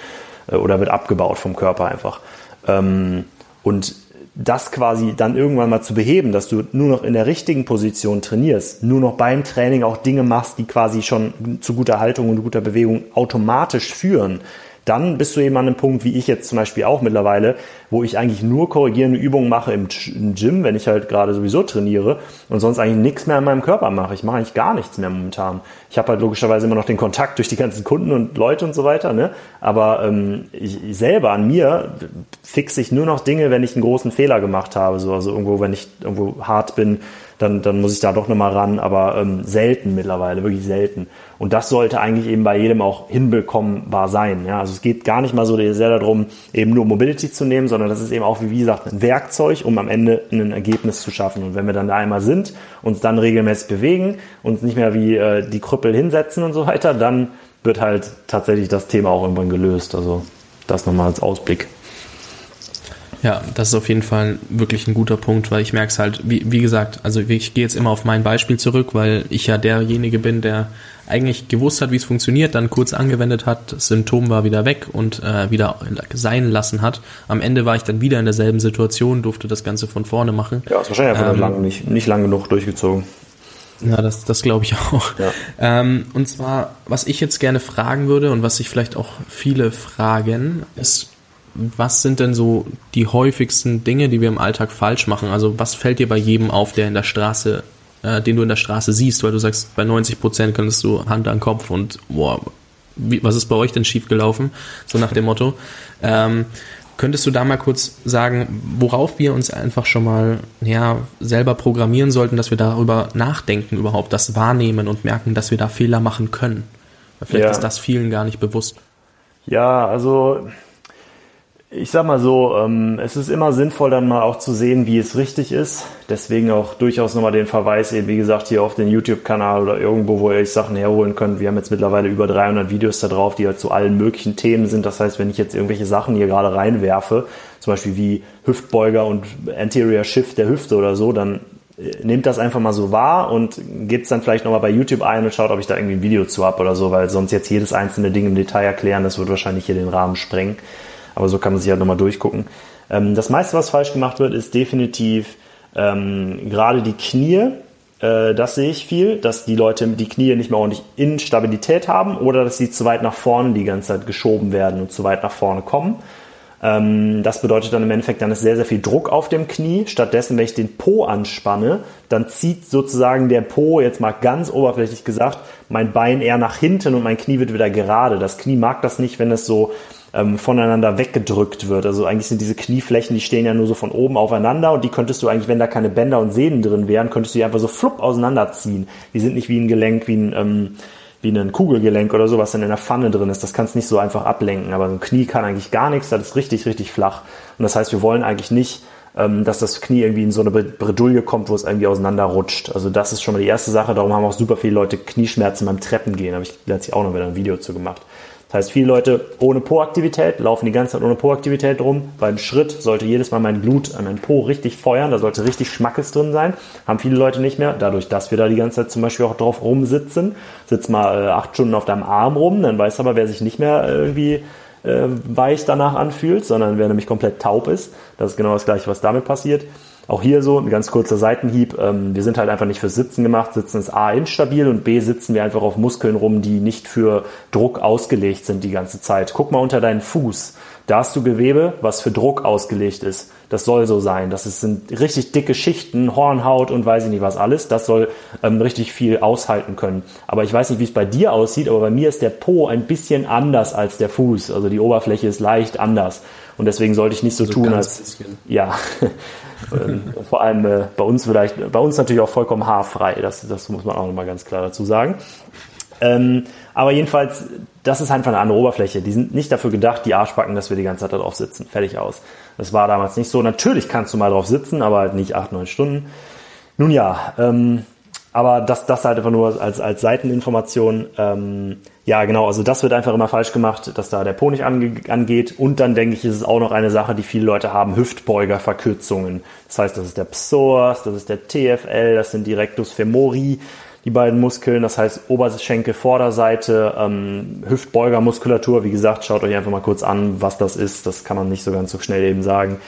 äh, oder wird abgebaut vom Körper einfach. Ähm, und das quasi dann irgendwann mal zu beheben, dass du nur noch in der richtigen Position trainierst, nur noch beim Training auch Dinge machst, die quasi schon zu guter Haltung und guter Bewegung automatisch führen, dann bist du eben an einem Punkt, wie ich jetzt zum Beispiel auch mittlerweile, wo ich eigentlich nur korrigierende Übungen mache im Gym, wenn ich halt gerade sowieso trainiere und sonst eigentlich nichts mehr in meinem Körper mache. Ich mache eigentlich gar nichts mehr momentan. Ich habe halt logischerweise immer noch den Kontakt durch die ganzen Kunden und Leute und so weiter, ne? aber ähm, ich, selber an mir fixe ich nur noch Dinge, wenn ich einen großen Fehler gemacht habe, so, also irgendwo, wenn ich irgendwo hart bin, dann, dann muss ich da doch nochmal ran, aber ähm, selten mittlerweile, wirklich selten. Und das sollte eigentlich eben bei jedem auch hinbekommbar sein. Ja? Also es geht gar nicht mal so sehr darum, eben nur Mobility zu nehmen, sondern das ist eben auch, wie gesagt, ein Werkzeug, um am Ende ein Ergebnis zu schaffen. Und wenn wir dann da einmal sind, uns dann regelmäßig bewegen, und nicht mehr wie äh, die Krüppel hinsetzen und so weiter, dann wird halt tatsächlich das Thema auch irgendwann gelöst. Also das nochmal als Ausblick. Ja, das ist auf jeden Fall wirklich ein guter Punkt, weil ich merke es halt, wie, wie gesagt, also ich gehe jetzt immer auf mein Beispiel zurück, weil ich ja derjenige bin, der eigentlich gewusst hat, wie es funktioniert, dann kurz angewendet hat, das Symptom war wieder weg und äh, wieder sein lassen hat. Am Ende war ich dann wieder in derselben Situation, durfte das Ganze von vorne machen. Ja, ist wahrscheinlich einfach ähm, lang, nicht, nicht lang genug durchgezogen. Ja, das, das glaube ich auch. Ja. Ähm, und zwar, was ich jetzt gerne fragen würde und was sich vielleicht auch viele fragen, ist, was sind denn so die häufigsten Dinge, die wir im Alltag falsch machen? Also was fällt dir bei jedem auf, der in der Straße, äh, den du in der Straße siehst? Weil du sagst, bei 90 Prozent könntest du Hand an Kopf und boah, wie, was ist bei euch denn schiefgelaufen? So nach dem Motto. Ähm, könntest du da mal kurz sagen, worauf wir uns einfach schon mal ja, selber programmieren sollten, dass wir darüber nachdenken, überhaupt das wahrnehmen und merken, dass wir da Fehler machen können? Weil vielleicht ja. ist das vielen gar nicht bewusst. Ja, also ich sag mal so, ähm, es ist immer sinnvoll, dann mal auch zu sehen, wie es richtig ist. Deswegen auch durchaus nochmal den Verweis eben, wie gesagt, hier auf den YouTube-Kanal oder irgendwo, wo ihr euch Sachen herholen könnt. Wir haben jetzt mittlerweile über 300 Videos da drauf, die halt zu allen möglichen Themen sind. Das heißt, wenn ich jetzt irgendwelche Sachen hier gerade reinwerfe, zum Beispiel wie Hüftbeuger und Anterior Shift der Hüfte oder so, dann äh, nehmt das einfach mal so wahr und gebt es dann vielleicht nochmal bei YouTube ein und schaut, ob ich da irgendwie ein Video zu habe oder so, weil sonst jetzt jedes einzelne Ding im Detail erklären, das wird wahrscheinlich hier den Rahmen sprengen. Aber so kann man sich halt nochmal durchgucken. Ähm, das meiste, was falsch gemacht wird, ist definitiv ähm, gerade die Knie. Äh, das sehe ich viel, dass die Leute die Knie nicht mehr ordentlich in Stabilität haben oder dass sie zu weit nach vorne die ganze Zeit geschoben werden und zu weit nach vorne kommen. Ähm, das bedeutet dann im Endeffekt, dann ist sehr, sehr viel Druck auf dem Knie. Stattdessen, wenn ich den Po anspanne, dann zieht sozusagen der Po, jetzt mal ganz oberflächlich gesagt, mein Bein eher nach hinten und mein Knie wird wieder gerade. Das Knie mag das nicht, wenn es so ähm, voneinander weggedrückt wird. Also eigentlich sind diese Knieflächen, die stehen ja nur so von oben aufeinander und die könntest du eigentlich, wenn da keine Bänder und Sehnen drin wären, könntest du die einfach so flupp auseinanderziehen. Die sind nicht wie ein Gelenk, wie ein, ähm, wie ein Kugelgelenk oder so, was dann in der Pfanne drin ist. Das kannst du nicht so einfach ablenken. Aber so ein Knie kann eigentlich gar nichts, das ist richtig, richtig flach. Und das heißt, wir wollen eigentlich nicht, ähm, dass das Knie irgendwie in so eine Bredouille kommt, wo es irgendwie auseinanderrutscht. Also das ist schon mal die erste Sache. Darum haben auch super viele Leute Knieschmerzen beim Treppengehen. Habe ich letztlich auch noch wieder ein Video zu gemacht. Das heißt, viele Leute ohne Po-Aktivität laufen die ganze Zeit ohne Po-Aktivität rum. Beim Schritt sollte jedes Mal mein Blut an meinen Po richtig feuern, da sollte richtig Schmackes drin sein. Haben viele Leute nicht mehr, dadurch, dass wir da die ganze Zeit zum Beispiel auch drauf rumsitzen. Sitz mal äh, acht Stunden auf deinem Arm rum, dann weiß aber, wer sich nicht mehr irgendwie äh, weich danach anfühlt, sondern wer nämlich komplett taub ist. Das ist genau das gleiche, was damit passiert. Auch hier so ein ganz kurzer Seitenhieb. Ähm, wir sind halt einfach nicht fürs Sitzen gemacht. Sitzen ist A instabil und B sitzen wir einfach auf Muskeln rum, die nicht für Druck ausgelegt sind die ganze Zeit. Guck mal unter deinen Fuß. Da hast du Gewebe, was für Druck ausgelegt ist. Das soll so sein. Das sind richtig dicke Schichten, Hornhaut und weiß ich nicht was alles. Das soll ähm, richtig viel aushalten können. Aber ich weiß nicht, wie es bei dir aussieht, aber bei mir ist der Po ein bisschen anders als der Fuß. Also die Oberfläche ist leicht anders. Und deswegen sollte ich nicht so also tun, als bisschen. ja. Ähm, vor allem äh, bei uns vielleicht, bei uns natürlich auch vollkommen haarfrei. Das, das muss man auch nochmal ganz klar dazu sagen. Ähm, aber jedenfalls, das ist einfach eine andere Oberfläche. Die sind nicht dafür gedacht, die Arschbacken, dass wir die ganze Zeit darauf sitzen. Fertig aus. Das war damals nicht so. Natürlich kannst du mal drauf sitzen, aber halt nicht acht, neun Stunden. Nun ja, ähm, Aber das, das halt einfach nur als, als Seiteninformation. Ähm, ja, genau, also das wird einfach immer falsch gemacht, dass da der Po nicht ange angeht. Und dann denke ich, ist es auch noch eine Sache, die viele Leute haben, Hüftbeugerverkürzungen. Das heißt, das ist der Psoas, das ist der TFL, das sind die Rectus femori, die beiden Muskeln, das heißt Oberschenkel, Vorderseite, ähm, Hüftbeugermuskulatur. Wie gesagt, schaut euch einfach mal kurz an, was das ist. Das kann man nicht so ganz so schnell eben sagen.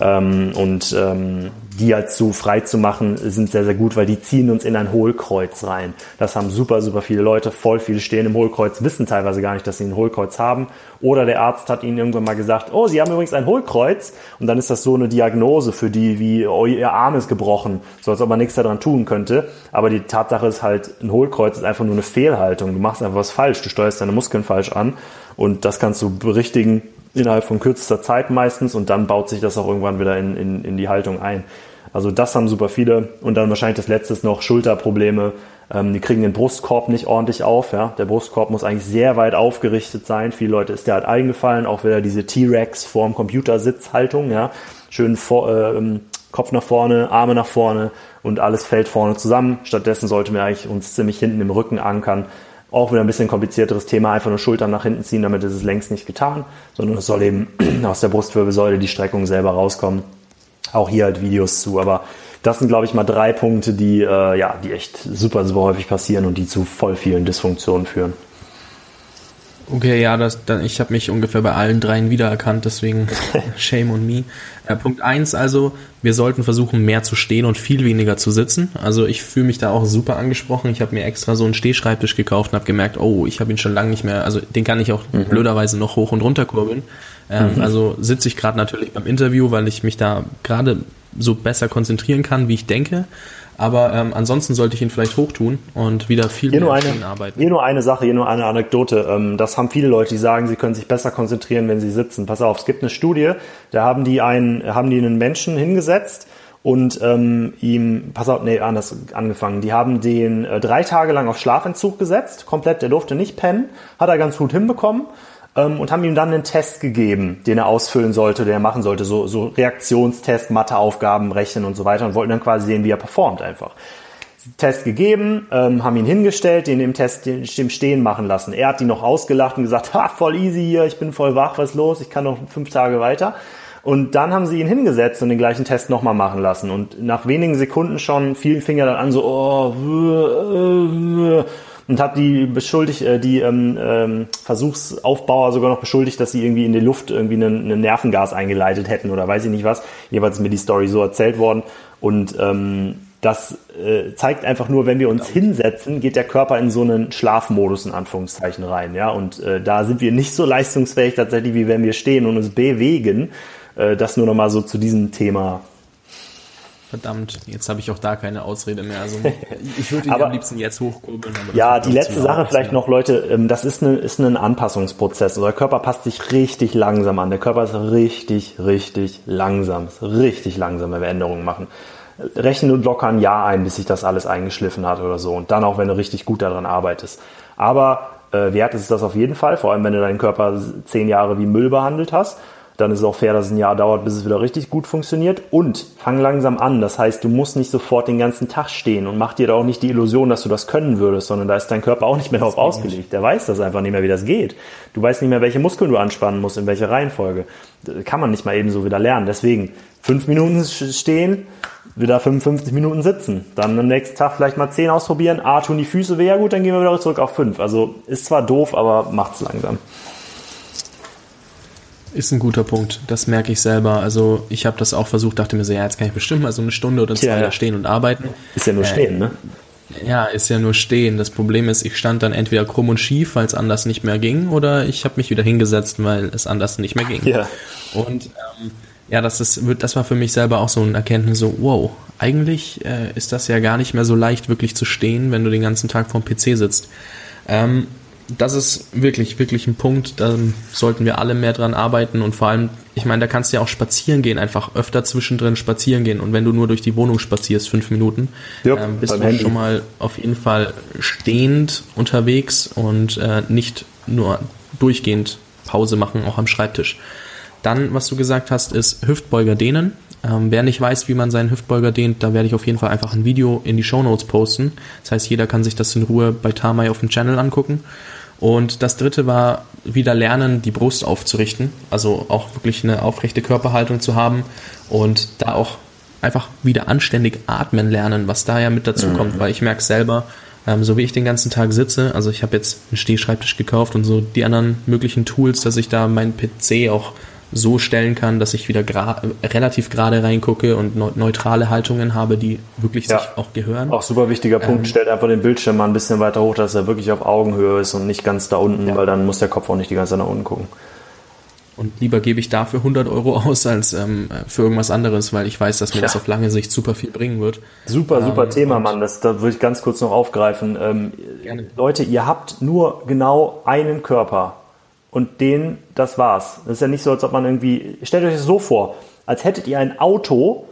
Ähm, und ähm, die halt so frei zu machen, sind sehr, sehr gut, weil die ziehen uns in ein Hohlkreuz rein. Das haben super, super viele Leute, voll viele stehen im Hohlkreuz, wissen teilweise gar nicht, dass sie ein Hohlkreuz haben. Oder der Arzt hat ihnen irgendwann mal gesagt, oh, sie haben übrigens ein Hohlkreuz. Und dann ist das so eine Diagnose für die, wie, oh, ihr Arm ist gebrochen, so als ob man nichts daran tun könnte. Aber die Tatsache ist halt, ein Hohlkreuz ist einfach nur eine Fehlhaltung. Du machst einfach was falsch, du steuerst deine Muskeln falsch an. Und das kannst du berichtigen innerhalb von kürzester Zeit meistens und dann baut sich das auch irgendwann wieder in, in, in die Haltung ein. Also das haben super viele und dann wahrscheinlich das letzte noch Schulterprobleme. Ähm, die kriegen den Brustkorb nicht ordentlich auf. Ja? Der Brustkorb muss eigentlich sehr weit aufgerichtet sein. Viele Leute ist der halt eingefallen, auch wieder diese T-Rex vorm Computersitzhaltung. Ja? Schön vor, äh, Kopf nach vorne, Arme nach vorne und alles fällt vorne zusammen. Stattdessen sollten wir eigentlich uns ziemlich hinten im Rücken ankern auch wieder ein bisschen komplizierteres Thema, einfach nur Schultern nach hinten ziehen, damit ist es längst nicht getan, sondern es soll eben aus der Brustwirbelsäule die Streckung selber rauskommen. Auch hier halt Videos zu, aber das sind, glaube ich, mal drei Punkte, die, äh, ja, die echt super, super häufig passieren und die zu voll vielen Dysfunktionen führen. Okay, ja, das, dann, ich habe mich ungefähr bei allen dreien wiedererkannt, deswegen shame on me. Äh, Punkt eins also, wir sollten versuchen, mehr zu stehen und viel weniger zu sitzen. Also ich fühle mich da auch super angesprochen. Ich habe mir extra so einen Stehschreibtisch gekauft und habe gemerkt, oh, ich habe ihn schon lange nicht mehr, also den kann ich auch mhm. blöderweise noch hoch und runter kurbeln. Ähm, mhm. Also sitze ich gerade natürlich beim Interview, weil ich mich da gerade so besser konzentrieren kann, wie ich denke. Aber ähm, ansonsten sollte ich ihn vielleicht hochtun und wieder viel hier mehr nur eine, arbeiten. Hier nur eine Sache, hier nur eine Anekdote. Ähm, das haben viele Leute, die sagen, sie können sich besser konzentrieren, wenn sie sitzen. Pass auf, es gibt eine Studie, da haben die einen, haben die einen Menschen hingesetzt und ähm, ihm, pass auf, nee, anders angefangen. Die haben den äh, drei Tage lang auf Schlafentzug gesetzt, komplett, der durfte nicht pennen, hat er ganz gut hinbekommen ähm, und haben ihm dann einen Test gegeben, den er ausfüllen sollte, den er machen sollte, so, so Reaktionstest, Matheaufgaben, Rechnen und so weiter und wollten dann quasi sehen, wie er performt einfach. Test gegeben, ähm, haben ihn hingestellt, den im Test den, den stehen machen lassen. Er hat die noch ausgelacht und gesagt, ha, voll easy hier, ich bin voll wach, was los, ich kann noch fünf Tage weiter. Und dann haben sie ihn hingesetzt und den gleichen Test nochmal machen lassen. Und nach wenigen Sekunden schon fielen Finger dann an, so, oh, äh, äh, und hat die beschuldigt, äh, die ähm, ähm, Versuchsaufbauer sogar noch beschuldigt, dass sie irgendwie in die Luft irgendwie einen, einen Nervengas eingeleitet hätten oder weiß ich nicht was. Jeweils ist mir die Story so erzählt worden und ähm, das äh, zeigt einfach nur, wenn wir uns hinsetzen, geht der Körper in so einen Schlafmodus in Anführungszeichen rein, ja. Und äh, da sind wir nicht so leistungsfähig tatsächlich, wie wenn wir stehen und uns bewegen. Äh, das nur noch mal so zu diesem Thema Verdammt, jetzt habe ich auch da keine Ausrede mehr. Also ich würde ihn aber, am liebsten jetzt hochkurbeln. ja, die letzte Sache vielleicht noch, Leute, ähm, das ist, eine, ist ein Anpassungsprozess. Der Körper passt sich richtig langsam an. Der Körper ist richtig, richtig langsam. Ist richtig langsam, wenn wir Änderungen machen. Rechnen und locker ein Jahr ein, bis sich das alles eingeschliffen hat oder so. Und dann auch, wenn du richtig gut daran arbeitest. Aber äh, wert ist das auf jeden Fall, vor allem wenn du deinen Körper zehn Jahre wie Müll behandelt hast dann ist es auch fair, dass es ein Jahr dauert, bis es wieder richtig gut funktioniert. Und fang langsam an. Das heißt, du musst nicht sofort den ganzen Tag stehen und mach dir da auch nicht die Illusion, dass du das können würdest, sondern da ist dein Körper auch nicht mehr darauf ausgelegt. Der weiß das einfach nicht mehr, wie das geht. Du weißt nicht mehr, welche Muskeln du anspannen musst, in welcher Reihenfolge. Das kann man nicht mal eben so wieder lernen. Deswegen fünf Minuten stehen, wieder 55 Minuten sitzen. Dann am nächsten Tag vielleicht mal zehn ausprobieren. Ah, tun die Füße weh, ja gut, dann gehen wir wieder zurück auf fünf. Also ist zwar doof, aber macht's langsam. Ist ein guter Punkt. Das merke ich selber. Also ich habe das auch versucht, dachte mir so, ja, jetzt kann ich bestimmt mal so eine Stunde oder zwei da stehen und arbeiten. Ist ja nur äh, stehen, ne? Ja, ist ja nur stehen. Das Problem ist, ich stand dann entweder krumm und schief, weil es anders nicht mehr ging, oder ich habe mich wieder hingesetzt, weil es anders nicht mehr ging. Ja. Und ähm, ja, das ist, das war für mich selber auch so ein Erkenntnis, so, wow, eigentlich äh, ist das ja gar nicht mehr so leicht, wirklich zu stehen, wenn du den ganzen Tag vorm PC sitzt. Ähm, das ist wirklich, wirklich ein Punkt, da sollten wir alle mehr dran arbeiten und vor allem, ich meine, da kannst du ja auch spazieren gehen, einfach öfter zwischendrin spazieren gehen und wenn du nur durch die Wohnung spazierst, fünf Minuten, ja, ähm, bist du Handy. schon mal auf jeden Fall stehend unterwegs und äh, nicht nur durchgehend Pause machen, auch am Schreibtisch. Dann, was du gesagt hast, ist Hüftbeuger dehnen. Ähm, wer nicht weiß, wie man seinen Hüftbeuger dehnt, da werde ich auf jeden Fall einfach ein Video in die Show Notes posten. Das heißt, jeder kann sich das in Ruhe bei Tamai auf dem Channel angucken. Und das dritte war wieder lernen, die Brust aufzurichten. Also auch wirklich eine aufrechte Körperhaltung zu haben und da auch einfach wieder anständig atmen lernen, was da ja mit dazu mhm. kommt, weil ich merke selber, ähm, so wie ich den ganzen Tag sitze, also ich habe jetzt einen Stehschreibtisch gekauft und so die anderen möglichen Tools, dass ich da meinen PC auch so stellen kann, dass ich wieder gra relativ gerade reingucke und ne neutrale Haltungen habe, die wirklich ja. sich auch gehören. Auch super wichtiger Punkt, ähm, stellt einfach den Bildschirm mal ein bisschen weiter hoch, dass er wirklich auf Augenhöhe ist und nicht ganz da unten, ja. weil dann muss der Kopf auch nicht die ganze Zeit nach unten gucken. Und lieber gebe ich dafür 100 Euro aus als ähm, für irgendwas anderes, weil ich weiß, dass mir ja. das auf lange Sicht super viel bringen wird. Super, super ähm, Thema, Mann. Das, das würde ich ganz kurz noch aufgreifen. Ähm, Leute, ihr habt nur genau einen Körper und den, das war's. Das ist ja nicht so, als ob man irgendwie, stellt euch das so vor, als hättet ihr ein Auto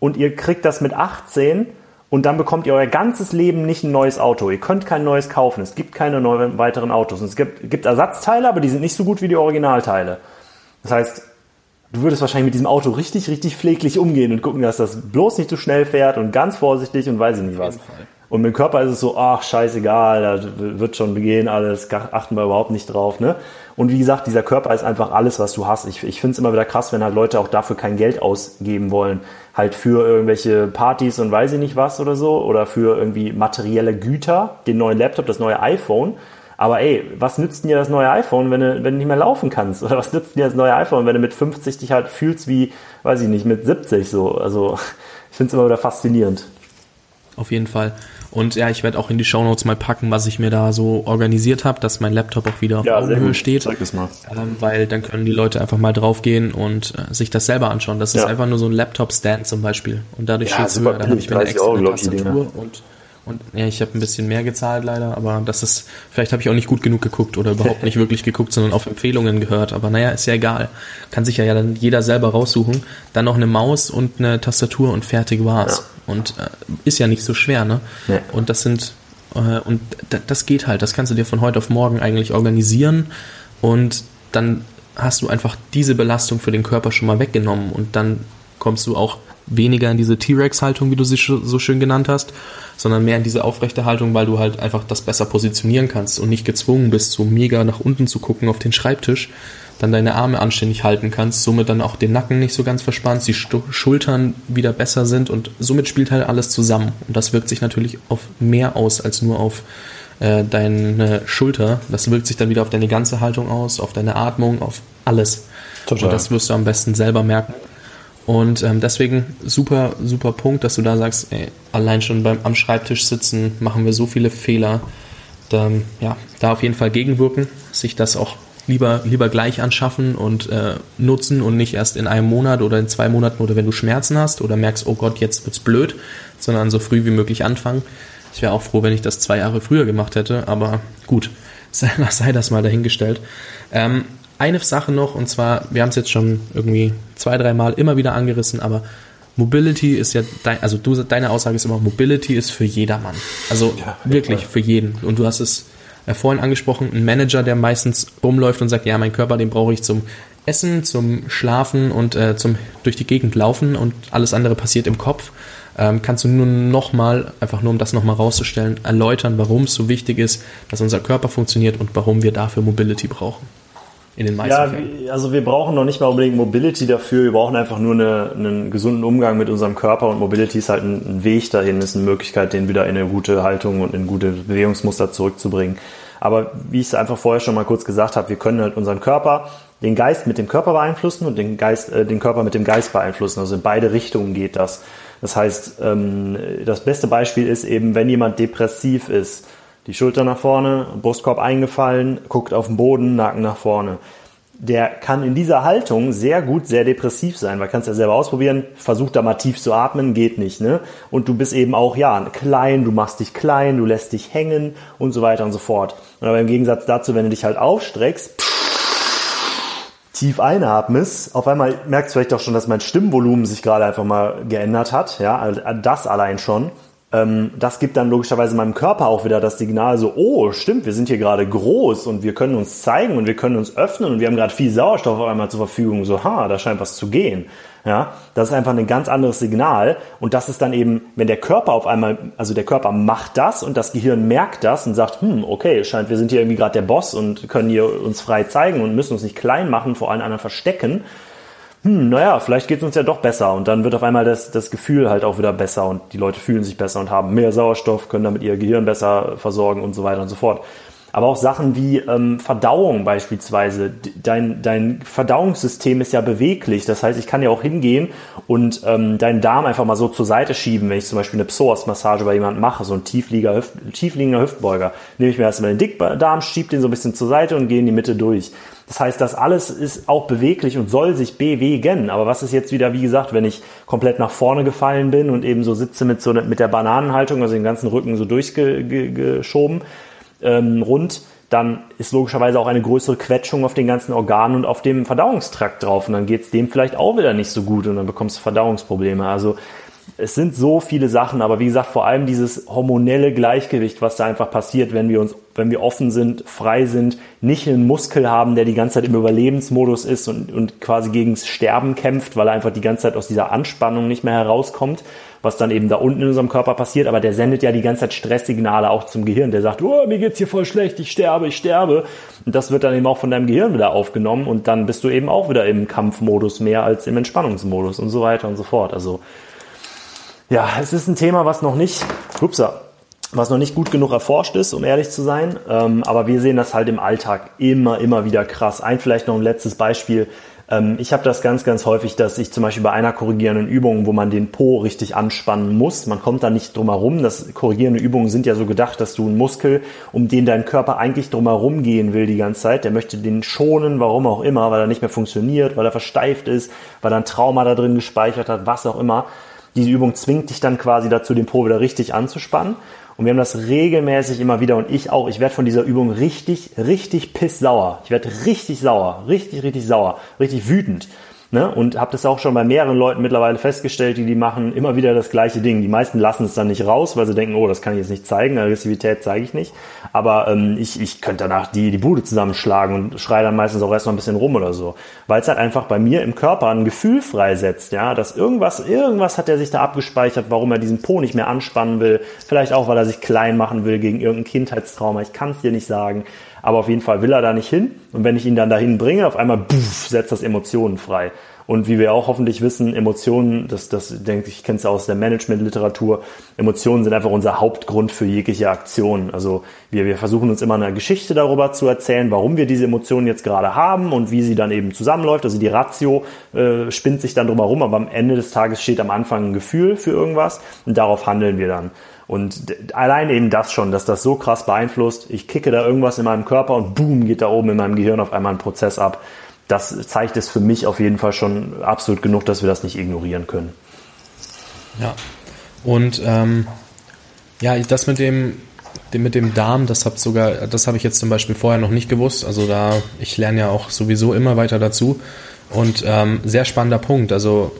und ihr kriegt das mit 18 und dann bekommt ihr euer ganzes Leben nicht ein neues Auto. Ihr könnt kein neues kaufen. Es gibt keine neuen weiteren Autos. Und es gibt, gibt Ersatzteile, aber die sind nicht so gut wie die Originalteile. Das heißt, du würdest wahrscheinlich mit diesem Auto richtig, richtig pfleglich umgehen und gucken, dass das bloß nicht zu schnell fährt und ganz vorsichtig und weiß ich nicht was. Und mit dem Körper ist es so, ach, scheißegal, da wird schon begehen alles, achten wir überhaupt nicht drauf, ne? Und wie gesagt, dieser Körper ist einfach alles, was du hast. Ich, ich finde es immer wieder krass, wenn halt Leute auch dafür kein Geld ausgeben wollen. Halt für irgendwelche Partys und weiß ich nicht was oder so. Oder für irgendwie materielle Güter, den neuen Laptop, das neue iPhone. Aber ey, was nützt dir das neue iPhone, wenn du, wenn du nicht mehr laufen kannst? Oder was nützt dir das neue iPhone, wenn du mit 50 dich halt fühlst wie, weiß ich nicht, mit 70 so? Also ich finde es immer wieder faszinierend. Auf jeden Fall. Und ja, ich werde auch in die Shownotes mal packen, was ich mir da so organisiert habe, dass mein Laptop auch wieder auf ja, Augenhöhe steht. Zeig das mal. Ähm, weil dann können die Leute einfach mal draufgehen und äh, sich das selber anschauen. Das ist ja. einfach nur so ein Laptop-Stand zum Beispiel. Und dadurch ja, steht es höher. Da habe ich mir eine extra Tastatur und und ja, ich habe ein bisschen mehr gezahlt leider, aber das ist, vielleicht habe ich auch nicht gut genug geguckt oder überhaupt nicht wirklich geguckt, sondern auf Empfehlungen gehört. Aber naja, ist ja egal. Kann sich ja, ja dann jeder selber raussuchen. Dann noch eine Maus und eine Tastatur und fertig war's. Ja. Und äh, ist ja nicht so schwer, ne? Ja. Und das sind, äh, und das geht halt. Das kannst du dir von heute auf morgen eigentlich organisieren und dann hast du einfach diese Belastung für den Körper schon mal weggenommen und dann kommst du auch weniger in diese T-Rex-Haltung, wie du sie so schön genannt hast, sondern mehr in diese aufrechte Haltung, weil du halt einfach das besser positionieren kannst und nicht gezwungen bist, so mega nach unten zu gucken auf den Schreibtisch, dann deine Arme anständig halten kannst, somit dann auch den Nacken nicht so ganz verspannst, die Schultern wieder besser sind und somit spielt halt alles zusammen. Und das wirkt sich natürlich auf mehr aus als nur auf äh, deine Schulter. Das wirkt sich dann wieder auf deine ganze Haltung aus, auf deine Atmung, auf alles. Total. Und das wirst du am besten selber merken. Und ähm, deswegen super, super Punkt, dass du da sagst, ey, allein schon beim am Schreibtisch sitzen machen wir so viele Fehler. Dann, ja, da auf jeden Fall gegenwirken, sich das auch lieber, lieber gleich anschaffen und äh, nutzen und nicht erst in einem Monat oder in zwei Monaten oder wenn du Schmerzen hast oder merkst, oh Gott, jetzt wird's blöd, sondern so früh wie möglich anfangen. Ich wäre auch froh, wenn ich das zwei Jahre früher gemacht hätte, aber gut, sei, sei das mal dahingestellt. Ähm, eine Sache noch, und zwar, wir haben es jetzt schon irgendwie zwei, dreimal immer wieder angerissen, aber Mobility ist ja, dein, also du, deine Aussage ist immer, Mobility ist für jedermann. Also ja, wirklich ja. für jeden. Und du hast es äh, vorhin angesprochen, ein Manager, der meistens rumläuft und sagt, ja, mein Körper, den brauche ich zum Essen, zum Schlafen und äh, zum durch die Gegend laufen und alles andere passiert im Kopf. Ähm, kannst du nur nochmal, einfach nur um das nochmal rauszustellen, erläutern, warum es so wichtig ist, dass unser Körper funktioniert und warum wir dafür Mobility brauchen? In den meisten ja, Fällen. also wir brauchen noch nicht mal unbedingt Mobility dafür, wir brauchen einfach nur eine, einen gesunden Umgang mit unserem Körper und Mobility ist halt ein, ein Weg dahin, ist eine Möglichkeit, den wieder in eine gute Haltung und in gute Bewegungsmuster zurückzubringen. Aber wie ich es einfach vorher schon mal kurz gesagt habe, wir können halt unseren Körper, den Geist mit dem Körper beeinflussen und den Geist, äh, den Körper mit dem Geist beeinflussen. Also in beide Richtungen geht das. Das heißt, ähm, das beste Beispiel ist eben, wenn jemand depressiv ist, die Schulter nach vorne, Brustkorb eingefallen, guckt auf den Boden, Nacken nach vorne. Der kann in dieser Haltung sehr gut sehr depressiv sein, weil kannst ja selber ausprobieren, versuch da mal tief zu atmen, geht nicht, ne? Und du bist eben auch, ja, klein, du machst dich klein, du lässt dich hängen und so weiter und so fort. Und aber im Gegensatz dazu, wenn du dich halt aufstreckst, tief einatmest, auf einmal merkst du vielleicht auch schon, dass mein Stimmvolumen sich gerade einfach mal geändert hat, ja, das allein schon das gibt dann logischerweise meinem Körper auch wieder das Signal so, oh, stimmt, wir sind hier gerade groß und wir können uns zeigen und wir können uns öffnen und wir haben gerade viel Sauerstoff auf einmal zur Verfügung. So, ha, da scheint was zu gehen. Ja, das ist einfach ein ganz anderes Signal und das ist dann eben, wenn der Körper auf einmal, also der Körper macht das und das Gehirn merkt das und sagt, hm, okay, scheint, wir sind hier irgendwie gerade der Boss und können hier uns frei zeigen und müssen uns nicht klein machen, vor allen anderen verstecken, hm, naja, vielleicht geht es uns ja doch besser. Und dann wird auf einmal das, das Gefühl halt auch wieder besser und die Leute fühlen sich besser und haben mehr Sauerstoff, können damit ihr Gehirn besser versorgen und so weiter und so fort. Aber auch Sachen wie ähm, Verdauung beispielsweise. Dein, dein Verdauungssystem ist ja beweglich. Das heißt, ich kann ja auch hingehen und ähm, deinen Darm einfach mal so zur Seite schieben, wenn ich zum Beispiel eine Psoas-Massage bei jemandem mache, so ein tiefliegender, Hüft, tiefliegender Hüftbeuger. Nehme ich mir erstmal den Dickdarm, schiebe den so ein bisschen zur Seite und gehe in die Mitte durch. Das heißt, das alles ist auch beweglich und soll sich bewegen. Aber was ist jetzt wieder, wie gesagt, wenn ich komplett nach vorne gefallen bin und eben so sitze mit so mit der Bananenhaltung, also den ganzen Rücken so durchgeschoben, ähm, rund, dann ist logischerweise auch eine größere Quetschung auf den ganzen Organen und auf dem Verdauungstrakt drauf. Und dann geht es dem vielleicht auch wieder nicht so gut und dann bekommst du Verdauungsprobleme. Also es sind so viele Sachen, aber wie gesagt, vor allem dieses hormonelle Gleichgewicht, was da einfach passiert, wenn wir uns, wenn wir offen sind, frei sind, nicht einen Muskel haben, der die ganze Zeit im Überlebensmodus ist und, und quasi gegen Sterben kämpft, weil er einfach die ganze Zeit aus dieser Anspannung nicht mehr herauskommt, was dann eben da unten in unserem Körper passiert, aber der sendet ja die ganze Zeit Stresssignale auch zum Gehirn, der sagt, oh, mir geht's hier voll schlecht, ich sterbe, ich sterbe. Und das wird dann eben auch von deinem Gehirn wieder aufgenommen und dann bist du eben auch wieder im Kampfmodus mehr als im Entspannungsmodus und so weiter und so fort. Also ja, es ist ein Thema, was noch nicht, upsa, was noch nicht gut genug erforscht ist, um ehrlich zu sein. Ähm, aber wir sehen das halt im Alltag immer, immer wieder krass. Ein vielleicht noch ein letztes Beispiel. Ähm, ich habe das ganz, ganz häufig, dass ich zum Beispiel bei einer korrigierenden Übung, wo man den Po richtig anspannen muss, man kommt da nicht drum herum. Das korrigierende Übungen sind ja so gedacht, dass du einen Muskel, um den dein Körper eigentlich drum herum gehen will die ganze Zeit, der möchte den schonen, warum auch immer, weil er nicht mehr funktioniert, weil er versteift ist, weil er ein Trauma da drin gespeichert hat, was auch immer diese Übung zwingt dich dann quasi dazu, den Po wieder richtig anzuspannen. Und wir haben das regelmäßig immer wieder und ich auch. Ich werde von dieser Übung richtig, richtig pissauer. Ich werde richtig sauer, richtig, richtig sauer, richtig wütend. Ne? Und habe das auch schon bei mehreren Leuten mittlerweile festgestellt, die die machen immer wieder das gleiche Ding. Die meisten lassen es dann nicht raus, weil sie denken, oh, das kann ich jetzt nicht zeigen, Aggressivität zeige ich nicht. Aber ähm, ich, ich könnte danach die, die Bude zusammenschlagen und schreie dann meistens auch erstmal ein bisschen rum oder so. Weil es halt einfach bei mir im Körper ein Gefühl freisetzt, ja, dass irgendwas, irgendwas hat er sich da abgespeichert, warum er diesen Po nicht mehr anspannen will. Vielleicht auch, weil er sich klein machen will gegen irgendein Kindheitstrauma. Ich kann es dir nicht sagen. Aber auf jeden Fall will er da nicht hin. Und wenn ich ihn dann dahin bringe, auf einmal puff, setzt das Emotionen frei. Und wie wir auch hoffentlich wissen, Emotionen, das, das denke ich, kennst du aus der Management-Literatur, Emotionen sind einfach unser Hauptgrund für jegliche Aktion. Also wir, wir versuchen uns immer eine Geschichte darüber zu erzählen, warum wir diese Emotionen jetzt gerade haben und wie sie dann eben zusammenläuft. Also die Ratio äh, spinnt sich dann drumherum, aber am Ende des Tages steht am Anfang ein Gefühl für irgendwas und darauf handeln wir dann. Und allein eben das schon, dass das so krass beeinflusst, ich kicke da irgendwas in meinem Körper und boom, geht da oben in meinem Gehirn auf einmal ein Prozess ab. Das zeigt es für mich auf jeden Fall schon absolut genug, dass wir das nicht ignorieren können. Ja. Und ähm, ja, das mit dem, dem mit dem Darm, das habe sogar, das habe ich jetzt zum Beispiel vorher noch nicht gewusst. Also da, ich lerne ja auch sowieso immer weiter dazu. Und ähm, sehr spannender Punkt. Also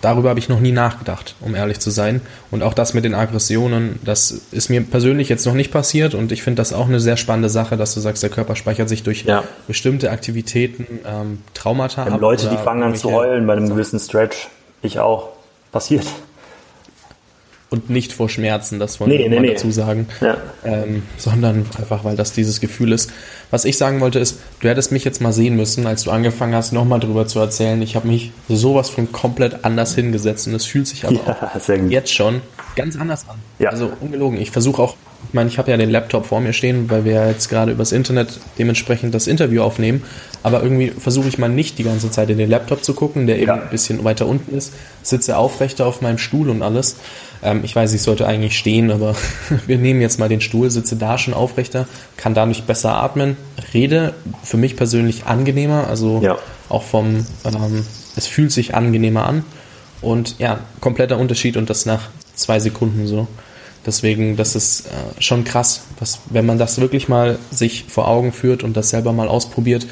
darüber habe ich noch nie nachgedacht, um ehrlich zu sein. Und auch das mit den Aggressionen, das ist mir persönlich jetzt noch nicht passiert und ich finde das auch eine sehr spannende Sache, dass du sagst, der Körper speichert sich durch ja. bestimmte Aktivitäten ähm, Traumata ab. Leute, die fangen an zu heulen bei einem gewissen Stretch. Ich auch. Passiert und nicht vor Schmerzen, das wollen nee, wir nee, dazu sagen, ja. ähm, sondern einfach, weil das dieses Gefühl ist. Was ich sagen wollte ist, du hättest mich jetzt mal sehen müssen, als du angefangen hast, nochmal drüber zu erzählen. Ich habe mich sowas von komplett anders hingesetzt und es fühlt sich aber ja, jetzt schon ganz anders an. Ja. Also ungelogen. Ich versuche auch, ich meine, ich habe ja den Laptop vor mir stehen, weil wir jetzt gerade übers Internet dementsprechend das Interview aufnehmen. Aber irgendwie versuche ich mal nicht die ganze Zeit in den Laptop zu gucken, der eben ein bisschen weiter unten ist. Sitze aufrechter auf meinem Stuhl und alles. Ähm, ich weiß, ich sollte eigentlich stehen, aber wir nehmen jetzt mal den Stuhl, sitze da schon aufrechter, kann dadurch besser atmen, rede für mich persönlich angenehmer, also ja. auch vom, ähm, es fühlt sich angenehmer an und ja, kompletter Unterschied und das nach zwei Sekunden so. Deswegen, das ist äh, schon krass, was, wenn man das wirklich mal sich vor Augen führt und das selber mal ausprobiert,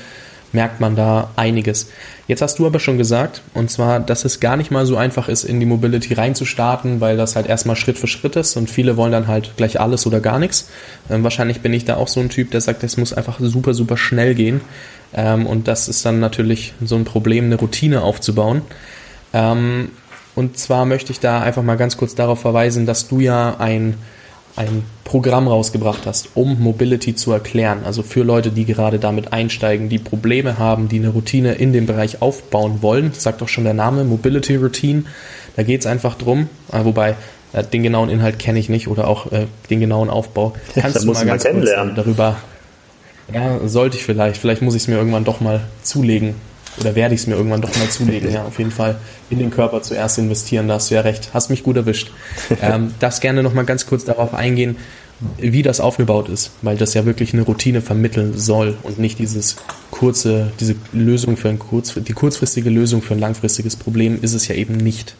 merkt man da einiges. Jetzt hast du aber schon gesagt, und zwar, dass es gar nicht mal so einfach ist, in die Mobility reinzustarten, weil das halt erstmal Schritt für Schritt ist und viele wollen dann halt gleich alles oder gar nichts. Ähm, wahrscheinlich bin ich da auch so ein Typ, der sagt, es muss einfach super, super schnell gehen. Ähm, und das ist dann natürlich so ein Problem, eine Routine aufzubauen. Ähm, und zwar möchte ich da einfach mal ganz kurz darauf verweisen, dass du ja ein ein Programm rausgebracht hast, um Mobility zu erklären. Also für Leute, die gerade damit einsteigen, die Probleme haben, die eine Routine in dem Bereich aufbauen wollen. sagt auch schon der Name, Mobility Routine. Da geht es einfach drum, äh, wobei äh, den genauen Inhalt kenne ich nicht oder auch äh, den genauen Aufbau. Kannst ja, du mal ganz kurz darüber, ja, sollte ich vielleicht, vielleicht muss ich es mir irgendwann doch mal zulegen, oder werde ich es mir irgendwann doch mal zulegen, ja, auf jeden Fall in den Körper zuerst investieren, da hast du ja recht, hast mich gut erwischt. Ähm, das gerne nochmal ganz kurz darauf eingehen, wie das aufgebaut ist, weil das ja wirklich eine Routine vermitteln soll und nicht dieses kurze, diese Lösung für ein kurz, die kurzfristige Lösung für ein langfristiges Problem ist es ja eben nicht.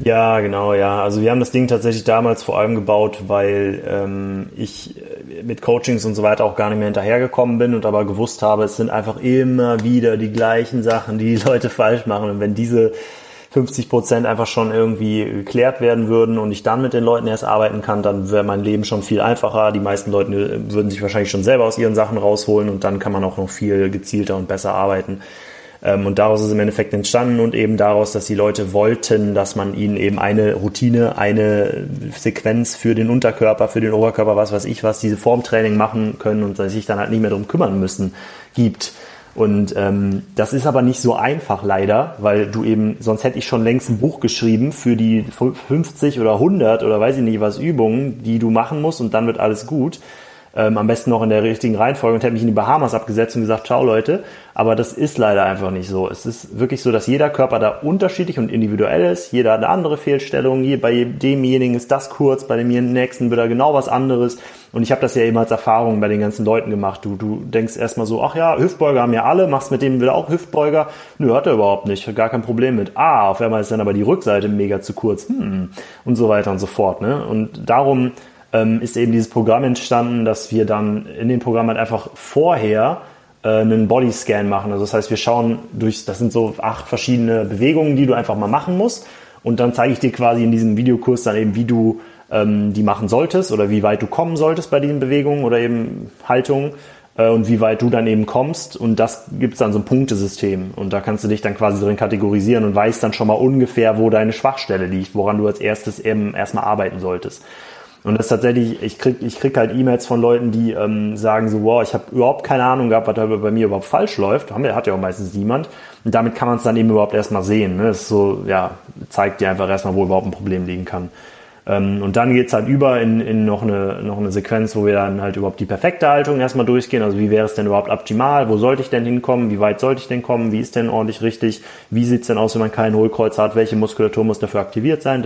Ja, genau, ja. Also wir haben das Ding tatsächlich damals vor allem gebaut, weil ähm, ich äh, mit Coachings und so weiter auch gar nicht mehr hinterhergekommen bin und aber gewusst habe, es sind einfach immer wieder die gleichen Sachen, die die Leute falsch machen. Und wenn diese 50 Prozent einfach schon irgendwie geklärt werden würden und ich dann mit den Leuten erst arbeiten kann, dann wäre mein Leben schon viel einfacher. Die meisten Leute äh, würden sich wahrscheinlich schon selber aus ihren Sachen rausholen und dann kann man auch noch viel gezielter und besser arbeiten. Ähm, und daraus ist im Endeffekt entstanden und eben daraus, dass die Leute wollten, dass man ihnen eben eine Routine, eine Sequenz für den Unterkörper, für den Oberkörper, was weiß ich was, diese Formtraining machen können und sich dann halt nicht mehr darum kümmern müssen, gibt. Und ähm, das ist aber nicht so einfach leider, weil du eben, sonst hätte ich schon längst ein Buch geschrieben für die 50 oder 100 oder weiß ich nicht was Übungen, die du machen musst und dann wird alles gut ähm, am besten noch in der richtigen Reihenfolge und hätte mich in die Bahamas abgesetzt und gesagt, ciao Leute. Aber das ist leider einfach nicht so. Es ist wirklich so, dass jeder Körper da unterschiedlich und individuell ist. Jeder hat eine andere Fehlstellung. Bei demjenigen ist das kurz, bei dem nächsten wird er genau was anderes. Und ich habe das ja eben als Erfahrung bei den ganzen Leuten gemacht. Du, du denkst erstmal so, ach ja, Hüftbeuger haben ja alle, machst mit dem wieder auch Hüftbeuger. Nö, hat er überhaupt nicht, gar kein Problem mit. Ah, auf einmal ist dann aber die Rückseite mega zu kurz. Hm, und so weiter und so fort. Ne? Und darum ähm, ist eben dieses Programm entstanden, dass wir dann in dem Programm halt einfach vorher äh, einen Bodyscan machen. Also das heißt, wir schauen durch, das sind so acht verschiedene Bewegungen, die du einfach mal machen musst. Und dann zeige ich dir quasi in diesem Videokurs dann eben, wie du ähm, die machen solltest oder wie weit du kommen solltest bei diesen Bewegungen oder eben Haltungen äh, und wie weit du dann eben kommst. Und das gibt es dann so ein Punktesystem. Und da kannst du dich dann quasi drin kategorisieren und weißt dann schon mal ungefähr, wo deine Schwachstelle liegt, woran du als erstes eben erstmal arbeiten solltest. Und das ist tatsächlich, ich krieg, ich krieg halt E-Mails von Leuten, die ähm, sagen so, wow, ich habe überhaupt keine Ahnung gehabt, was da bei mir überhaupt falsch läuft. Hat ja auch meistens niemand. Und damit kann man es dann eben überhaupt erstmal sehen. Ne? Das ist so, ja, zeigt dir einfach erstmal, wo überhaupt ein Problem liegen kann. Ähm, und dann geht's halt über in, in noch, eine, noch eine Sequenz, wo wir dann halt überhaupt die perfekte Haltung erstmal durchgehen. Also wie wäre es denn überhaupt optimal? Wo sollte ich denn hinkommen? Wie weit sollte ich denn kommen? Wie ist denn ordentlich richtig? Wie sieht's denn aus, wenn man keinen Hohlkreuz hat? Welche Muskulatur muss dafür aktiviert sein?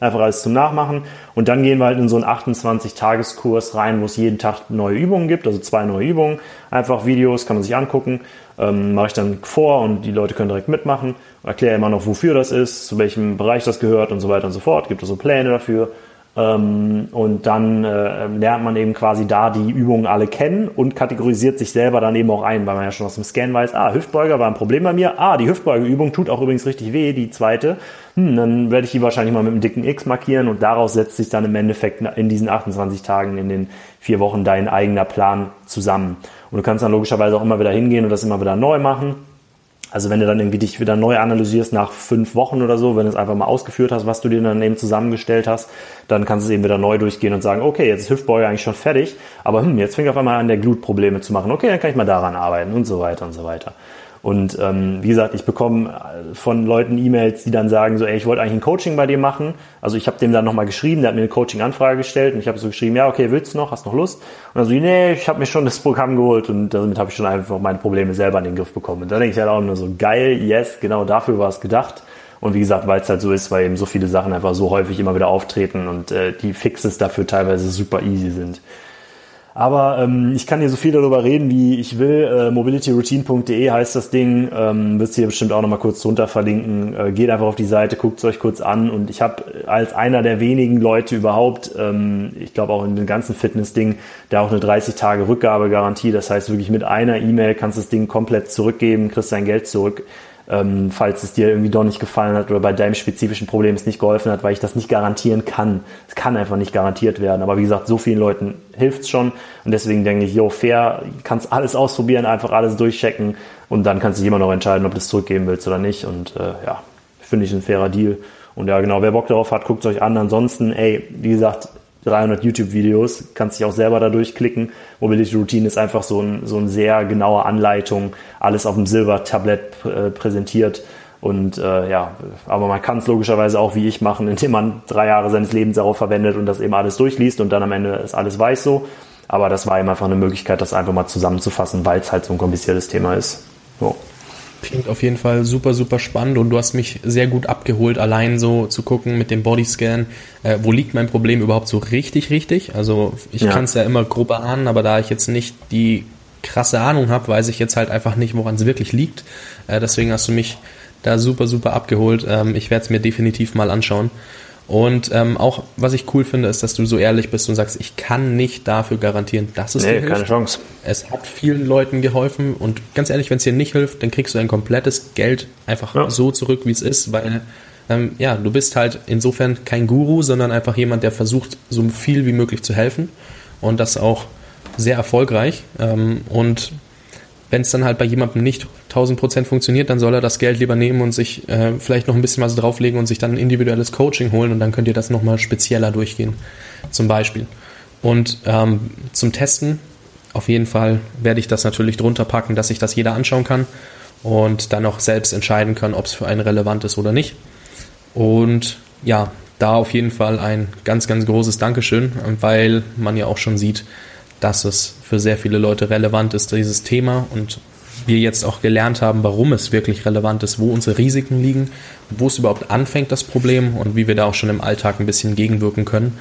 Einfach alles zum Nachmachen. Und dann gehen wir halt in so einen 28-Tageskurs rein, wo es jeden Tag neue Übungen gibt, also zwei neue Übungen. Einfach Videos, kann man sich angucken ähm, mache ich dann vor und die Leute können direkt mitmachen. Erkläre immer noch, wofür das ist, zu welchem Bereich das gehört und so weiter und so fort. Gibt es so Pläne dafür. Ähm, und dann äh, lernt man eben quasi da die Übungen alle kennen und kategorisiert sich selber dann eben auch ein, weil man ja schon aus dem Scan weiß, ah, Hüftbeuger war ein Problem bei mir, ah, die Hüftbeugeübung tut auch übrigens richtig weh, die zweite, hm, dann werde ich die wahrscheinlich mal mit einem dicken X markieren und daraus setzt sich dann im Endeffekt in diesen 28 Tagen, in den vier Wochen dein eigener Plan zusammen. Und du kannst dann logischerweise auch immer wieder hingehen und das immer wieder neu machen. Also wenn du dann irgendwie dich wieder neu analysierst nach fünf Wochen oder so, wenn du es einfach mal ausgeführt hast, was du dir dann eben zusammengestellt hast, dann kannst du es eben wieder neu durchgehen und sagen, okay, jetzt ist Hüftbeuge eigentlich schon fertig, aber hm, jetzt fängt auf einmal an, der Glut Probleme zu machen. Okay, dann kann ich mal daran arbeiten und so weiter und so weiter. Und ähm, wie gesagt, ich bekomme äh, von Leuten E-Mails, die dann sagen so, ey, ich wollte eigentlich ein Coaching bei dir machen. Also ich habe dem dann nochmal geschrieben, der hat mir eine Coaching-Anfrage gestellt und ich habe so geschrieben, ja, okay, willst du noch, hast noch Lust? Und dann so, nee, ich habe mir schon das Programm geholt und damit habe ich schon einfach meine Probleme selber in den Griff bekommen. Und da denke ich halt auch nur so, geil, yes, genau dafür war es gedacht. Und wie gesagt, weil es halt so ist, weil eben so viele Sachen einfach so häufig immer wieder auftreten und äh, die Fixes dafür teilweise super easy sind. Aber ähm, ich kann hier so viel darüber reden, wie ich will. Äh, mobilityroutine.de heißt das Ding. Ähm, wirst hier bestimmt auch nochmal kurz drunter verlinken. Äh, geht einfach auf die Seite, guckt es euch kurz an. Und ich habe als einer der wenigen Leute überhaupt, ähm, ich glaube auch in dem ganzen Fitness-Ding, da auch eine 30-Tage-Rückgabegarantie. Das heißt wirklich mit einer E-Mail kannst du das Ding komplett zurückgeben, kriegst dein Geld zurück ähm, falls es dir irgendwie doch nicht gefallen hat oder bei deinem spezifischen Problem es nicht geholfen hat, weil ich das nicht garantieren kann. Es kann einfach nicht garantiert werden. Aber wie gesagt, so vielen Leuten hilft es schon. Und deswegen denke ich, yo, fair, kannst alles ausprobieren, einfach alles durchchecken und dann kannst du dich immer noch entscheiden, ob du es zurückgeben willst oder nicht. Und äh, ja, finde ich ein fairer Deal. Und ja, genau, wer Bock darauf hat, guckt es euch an. Ansonsten, ey, wie gesagt, 300 YouTube-Videos, kannst dich auch selber da durchklicken. Mobility Routine ist einfach so ein, so ein sehr genaue Anleitung, alles auf dem Silbertablett äh, präsentiert. Und äh, ja, aber man kann es logischerweise auch wie ich machen, indem man drei Jahre seines Lebens darauf verwendet und das eben alles durchliest und dann am Ende ist alles weiß so. Aber das war eben einfach eine Möglichkeit, das einfach mal zusammenzufassen, weil es halt so ein kompliziertes Thema ist. So. Klingt auf jeden Fall super, super spannend und du hast mich sehr gut abgeholt, allein so zu gucken mit dem Bodyscan, äh, wo liegt mein Problem überhaupt so richtig, richtig? Also ich ja. kann es ja immer grob ahnen, aber da ich jetzt nicht die krasse Ahnung habe, weiß ich jetzt halt einfach nicht, woran es wirklich liegt. Äh, deswegen hast du mich da super, super abgeholt. Ähm, ich werde es mir definitiv mal anschauen. Und ähm, auch, was ich cool finde, ist, dass du so ehrlich bist und sagst, ich kann nicht dafür garantieren, dass es nee, dir hilft. keine Chance. Es hat vielen Leuten geholfen und ganz ehrlich, wenn es dir nicht hilft, dann kriegst du ein komplettes Geld einfach ja. so zurück, wie es ist, weil ähm, ja, du bist halt insofern kein Guru, sondern einfach jemand, der versucht, so viel wie möglich zu helfen und das auch sehr erfolgreich. Ähm, und wenn es dann halt bei jemandem nicht 1000 Prozent funktioniert, dann soll er das Geld lieber nehmen und sich äh, vielleicht noch ein bisschen was drauflegen und sich dann ein individuelles Coaching holen und dann könnt ihr das nochmal spezieller durchgehen, zum Beispiel. Und ähm, zum Testen, auf jeden Fall werde ich das natürlich drunter packen, dass sich das jeder anschauen kann und dann auch selbst entscheiden kann, ob es für einen relevant ist oder nicht. Und ja, da auf jeden Fall ein ganz, ganz großes Dankeschön, weil man ja auch schon sieht, dass es für sehr viele Leute relevant ist, dieses Thema und wir jetzt auch gelernt haben, warum es wirklich relevant ist, wo unsere Risiken liegen, wo es überhaupt anfängt, das Problem und wie wir da auch schon im Alltag ein bisschen gegenwirken können.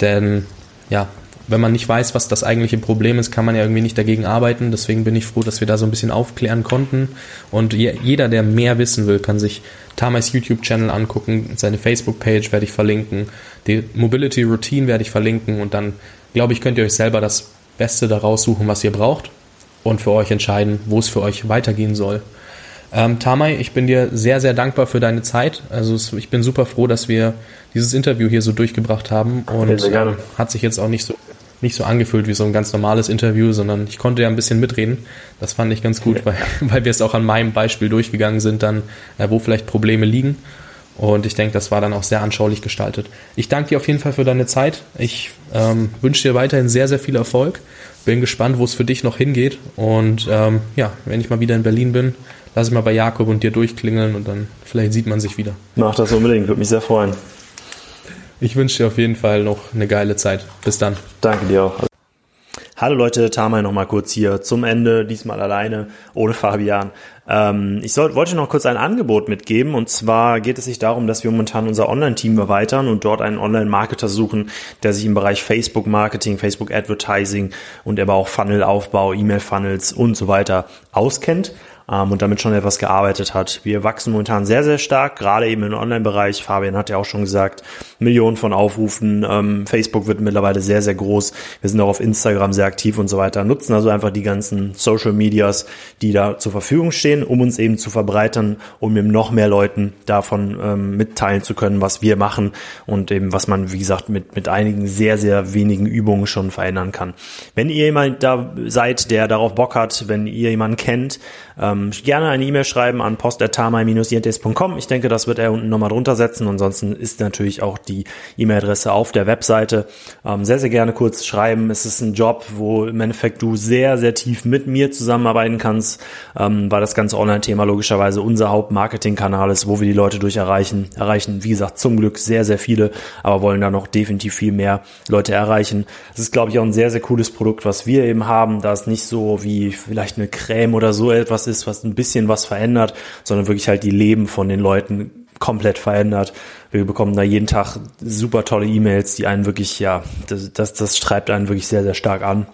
Denn ja, wenn man nicht weiß, was das eigentliche Problem ist, kann man ja irgendwie nicht dagegen arbeiten. Deswegen bin ich froh, dass wir da so ein bisschen aufklären konnten. Und jeder, der mehr wissen will, kann sich Tamais YouTube-Channel angucken. Seine Facebook-Page werde ich verlinken. Die Mobility Routine werde ich verlinken. Und dann glaube ich, könnt ihr euch selber das Beste daraus suchen, was ihr braucht und für euch entscheiden, wo es für euch weitergehen soll. Ähm, Tamay, ich bin dir sehr, sehr dankbar für deine Zeit. Also ich bin super froh, dass wir dieses Interview hier so durchgebracht haben und ähm, hat sich jetzt auch nicht so nicht so angefühlt wie so ein ganz normales Interview, sondern ich konnte ja ein bisschen mitreden. Das fand ich ganz gut, weil, weil wir es auch an meinem Beispiel durchgegangen sind, dann, äh, wo vielleicht Probleme liegen. Und ich denke, das war dann auch sehr anschaulich gestaltet. Ich danke dir auf jeden Fall für deine Zeit. Ich ähm, wünsche dir weiterhin sehr, sehr viel Erfolg. Bin gespannt, wo es für dich noch hingeht. Und ähm, ja, wenn ich mal wieder in Berlin bin, lass ich mal bei Jakob und dir durchklingeln und dann vielleicht sieht man sich wieder. Mach das unbedingt, würde mich sehr freuen. Ich wünsche dir auf jeden Fall noch eine geile Zeit. Bis dann. Danke dir auch. Hallo Leute, Tamay nochmal kurz hier zum Ende, diesmal alleine, ohne Fabian. Ähm, ich soll, wollte noch kurz ein Angebot mitgeben und zwar geht es sich darum, dass wir momentan unser Online-Team erweitern und dort einen Online-Marketer suchen, der sich im Bereich Facebook-Marketing, Facebook-Advertising und aber auch Funnel-Aufbau, E-Mail-Funnels und so weiter auskennt ähm, und damit schon etwas gearbeitet hat. Wir wachsen momentan sehr, sehr stark, gerade eben im Online-Bereich. Fabian hat ja auch schon gesagt, Millionen von Aufrufen. Ähm, Facebook wird mittlerweile sehr, sehr groß. Wir sind auch auf Instagram sehr aktiv und so weiter. Nutzen also einfach die ganzen Social Medias, die da zur Verfügung stehen, um uns eben zu verbreitern, um eben noch mehr Leuten davon ähm, mitteilen zu können, was wir machen und eben was man, wie gesagt, mit, mit einigen sehr, sehr wenigen Übungen schon verändern kann. Wenn ihr jemand da seid, der darauf Bock hat, wenn ihr jemanden kennt, ähm, gerne eine E-Mail schreiben an post.tamai-jentes.com. Ich denke, das wird er unten nochmal drunter setzen. Ansonsten ist natürlich auch die E-Mail-Adresse auf der Webseite. Ähm, sehr, sehr gerne kurz schreiben. Es ist ein Job, wo im Endeffekt du sehr, sehr tief mit mir zusammenarbeiten kannst, ähm, weil das ganze Online-Thema logischerweise unser Hauptmarketing-Kanal ist, wo wir die Leute durch erreichen. Erreichen, wie gesagt, zum Glück sehr, sehr viele, aber wollen da noch definitiv viel mehr Leute erreichen. Es ist, glaube ich, auch ein sehr, sehr cooles Produkt, was wir eben haben, da es nicht so wie vielleicht eine Creme oder so etwas ist, was ein bisschen was verändert, sondern wirklich halt die Leben von den Leuten komplett verändert. Wir bekommen da jeden Tag super tolle E-Mails, die einen wirklich, ja, das, das, das treibt einen wirklich sehr, sehr stark an.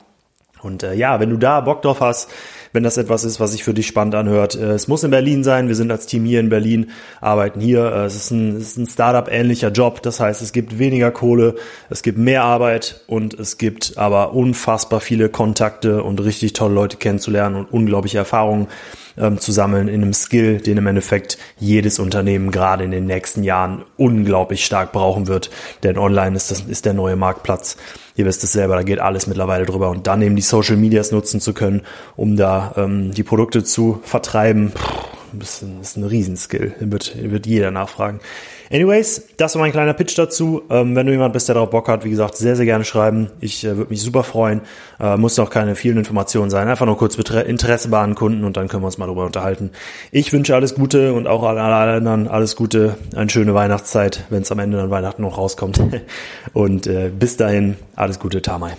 Und äh, ja, wenn du da Bock drauf hast, wenn das etwas ist, was sich für dich spannend anhört. Äh, es muss in Berlin sein. Wir sind als Team hier in Berlin, arbeiten hier. Äh, es ist ein, es ist ein Startup-ähnlicher Job. Das heißt, es gibt weniger Kohle, es gibt mehr Arbeit und es gibt aber unfassbar viele Kontakte und richtig tolle Leute kennenzulernen und unglaubliche Erfahrungen ähm, zu sammeln in einem Skill, den im Endeffekt jedes Unternehmen gerade in den nächsten Jahren unglaublich stark brauchen wird. Denn online ist das ist der neue Marktplatz. Ihr wisst es selber, da geht alles mittlerweile drüber. Und dann eben die Social Medias nutzen zu können, um da ähm, die Produkte zu vertreiben, das ist ein Riesenskill. Wird, wird jeder nachfragen. Anyways, das war mein kleiner Pitch dazu. Ähm, wenn du jemand bist, der darauf Bock hat, wie gesagt, sehr, sehr gerne schreiben. Ich äh, würde mich super freuen. Äh, muss auch keine vielen Informationen sein. Einfach nur kurz Interesse bei Kunden und dann können wir uns mal darüber unterhalten. Ich wünsche alles Gute und auch alle anderen alles Gute. Eine schöne Weihnachtszeit, wenn es am Ende dann Weihnachten noch rauskommt. und äh, bis dahin, alles Gute, Tamai.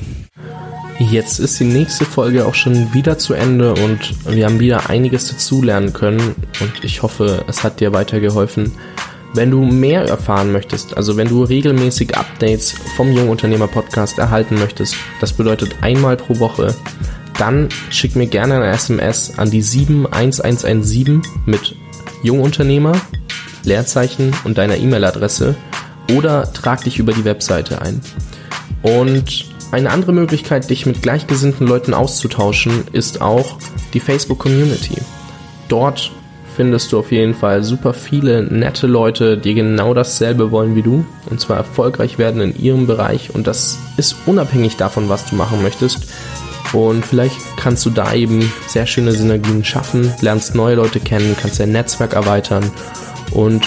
Jetzt ist die nächste Folge auch schon wieder zu Ende und wir haben wieder einiges dazulernen können und ich hoffe, es hat dir weitergeholfen. Wenn du mehr erfahren möchtest, also wenn du regelmäßig Updates vom Jungunternehmer Podcast erhalten möchtest, das bedeutet einmal pro Woche, dann schick mir gerne eine SMS an die 71117 mit Jungunternehmer, Leerzeichen und deiner E-Mail-Adresse oder trag dich über die Webseite ein. Und eine andere Möglichkeit, dich mit gleichgesinnten Leuten auszutauschen, ist auch die Facebook Community. Dort findest du auf jeden Fall super viele nette Leute, die genau dasselbe wollen wie du und zwar erfolgreich werden in ihrem Bereich und das ist unabhängig davon, was du machen möchtest. Und vielleicht kannst du da eben sehr schöne Synergien schaffen, lernst neue Leute kennen, kannst dein Netzwerk erweitern und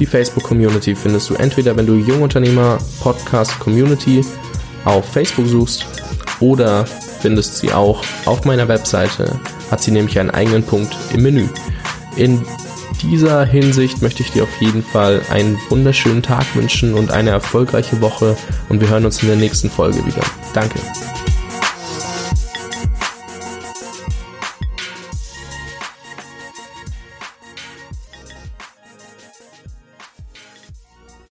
die Facebook Community findest du entweder, wenn du Jungunternehmer Podcast Community auf Facebook suchst oder findest sie auch auf meiner Webseite, hat sie nämlich einen eigenen Punkt im Menü. In dieser Hinsicht möchte ich dir auf jeden Fall einen wunderschönen Tag wünschen und eine erfolgreiche Woche und wir hören uns in der nächsten Folge wieder. Danke.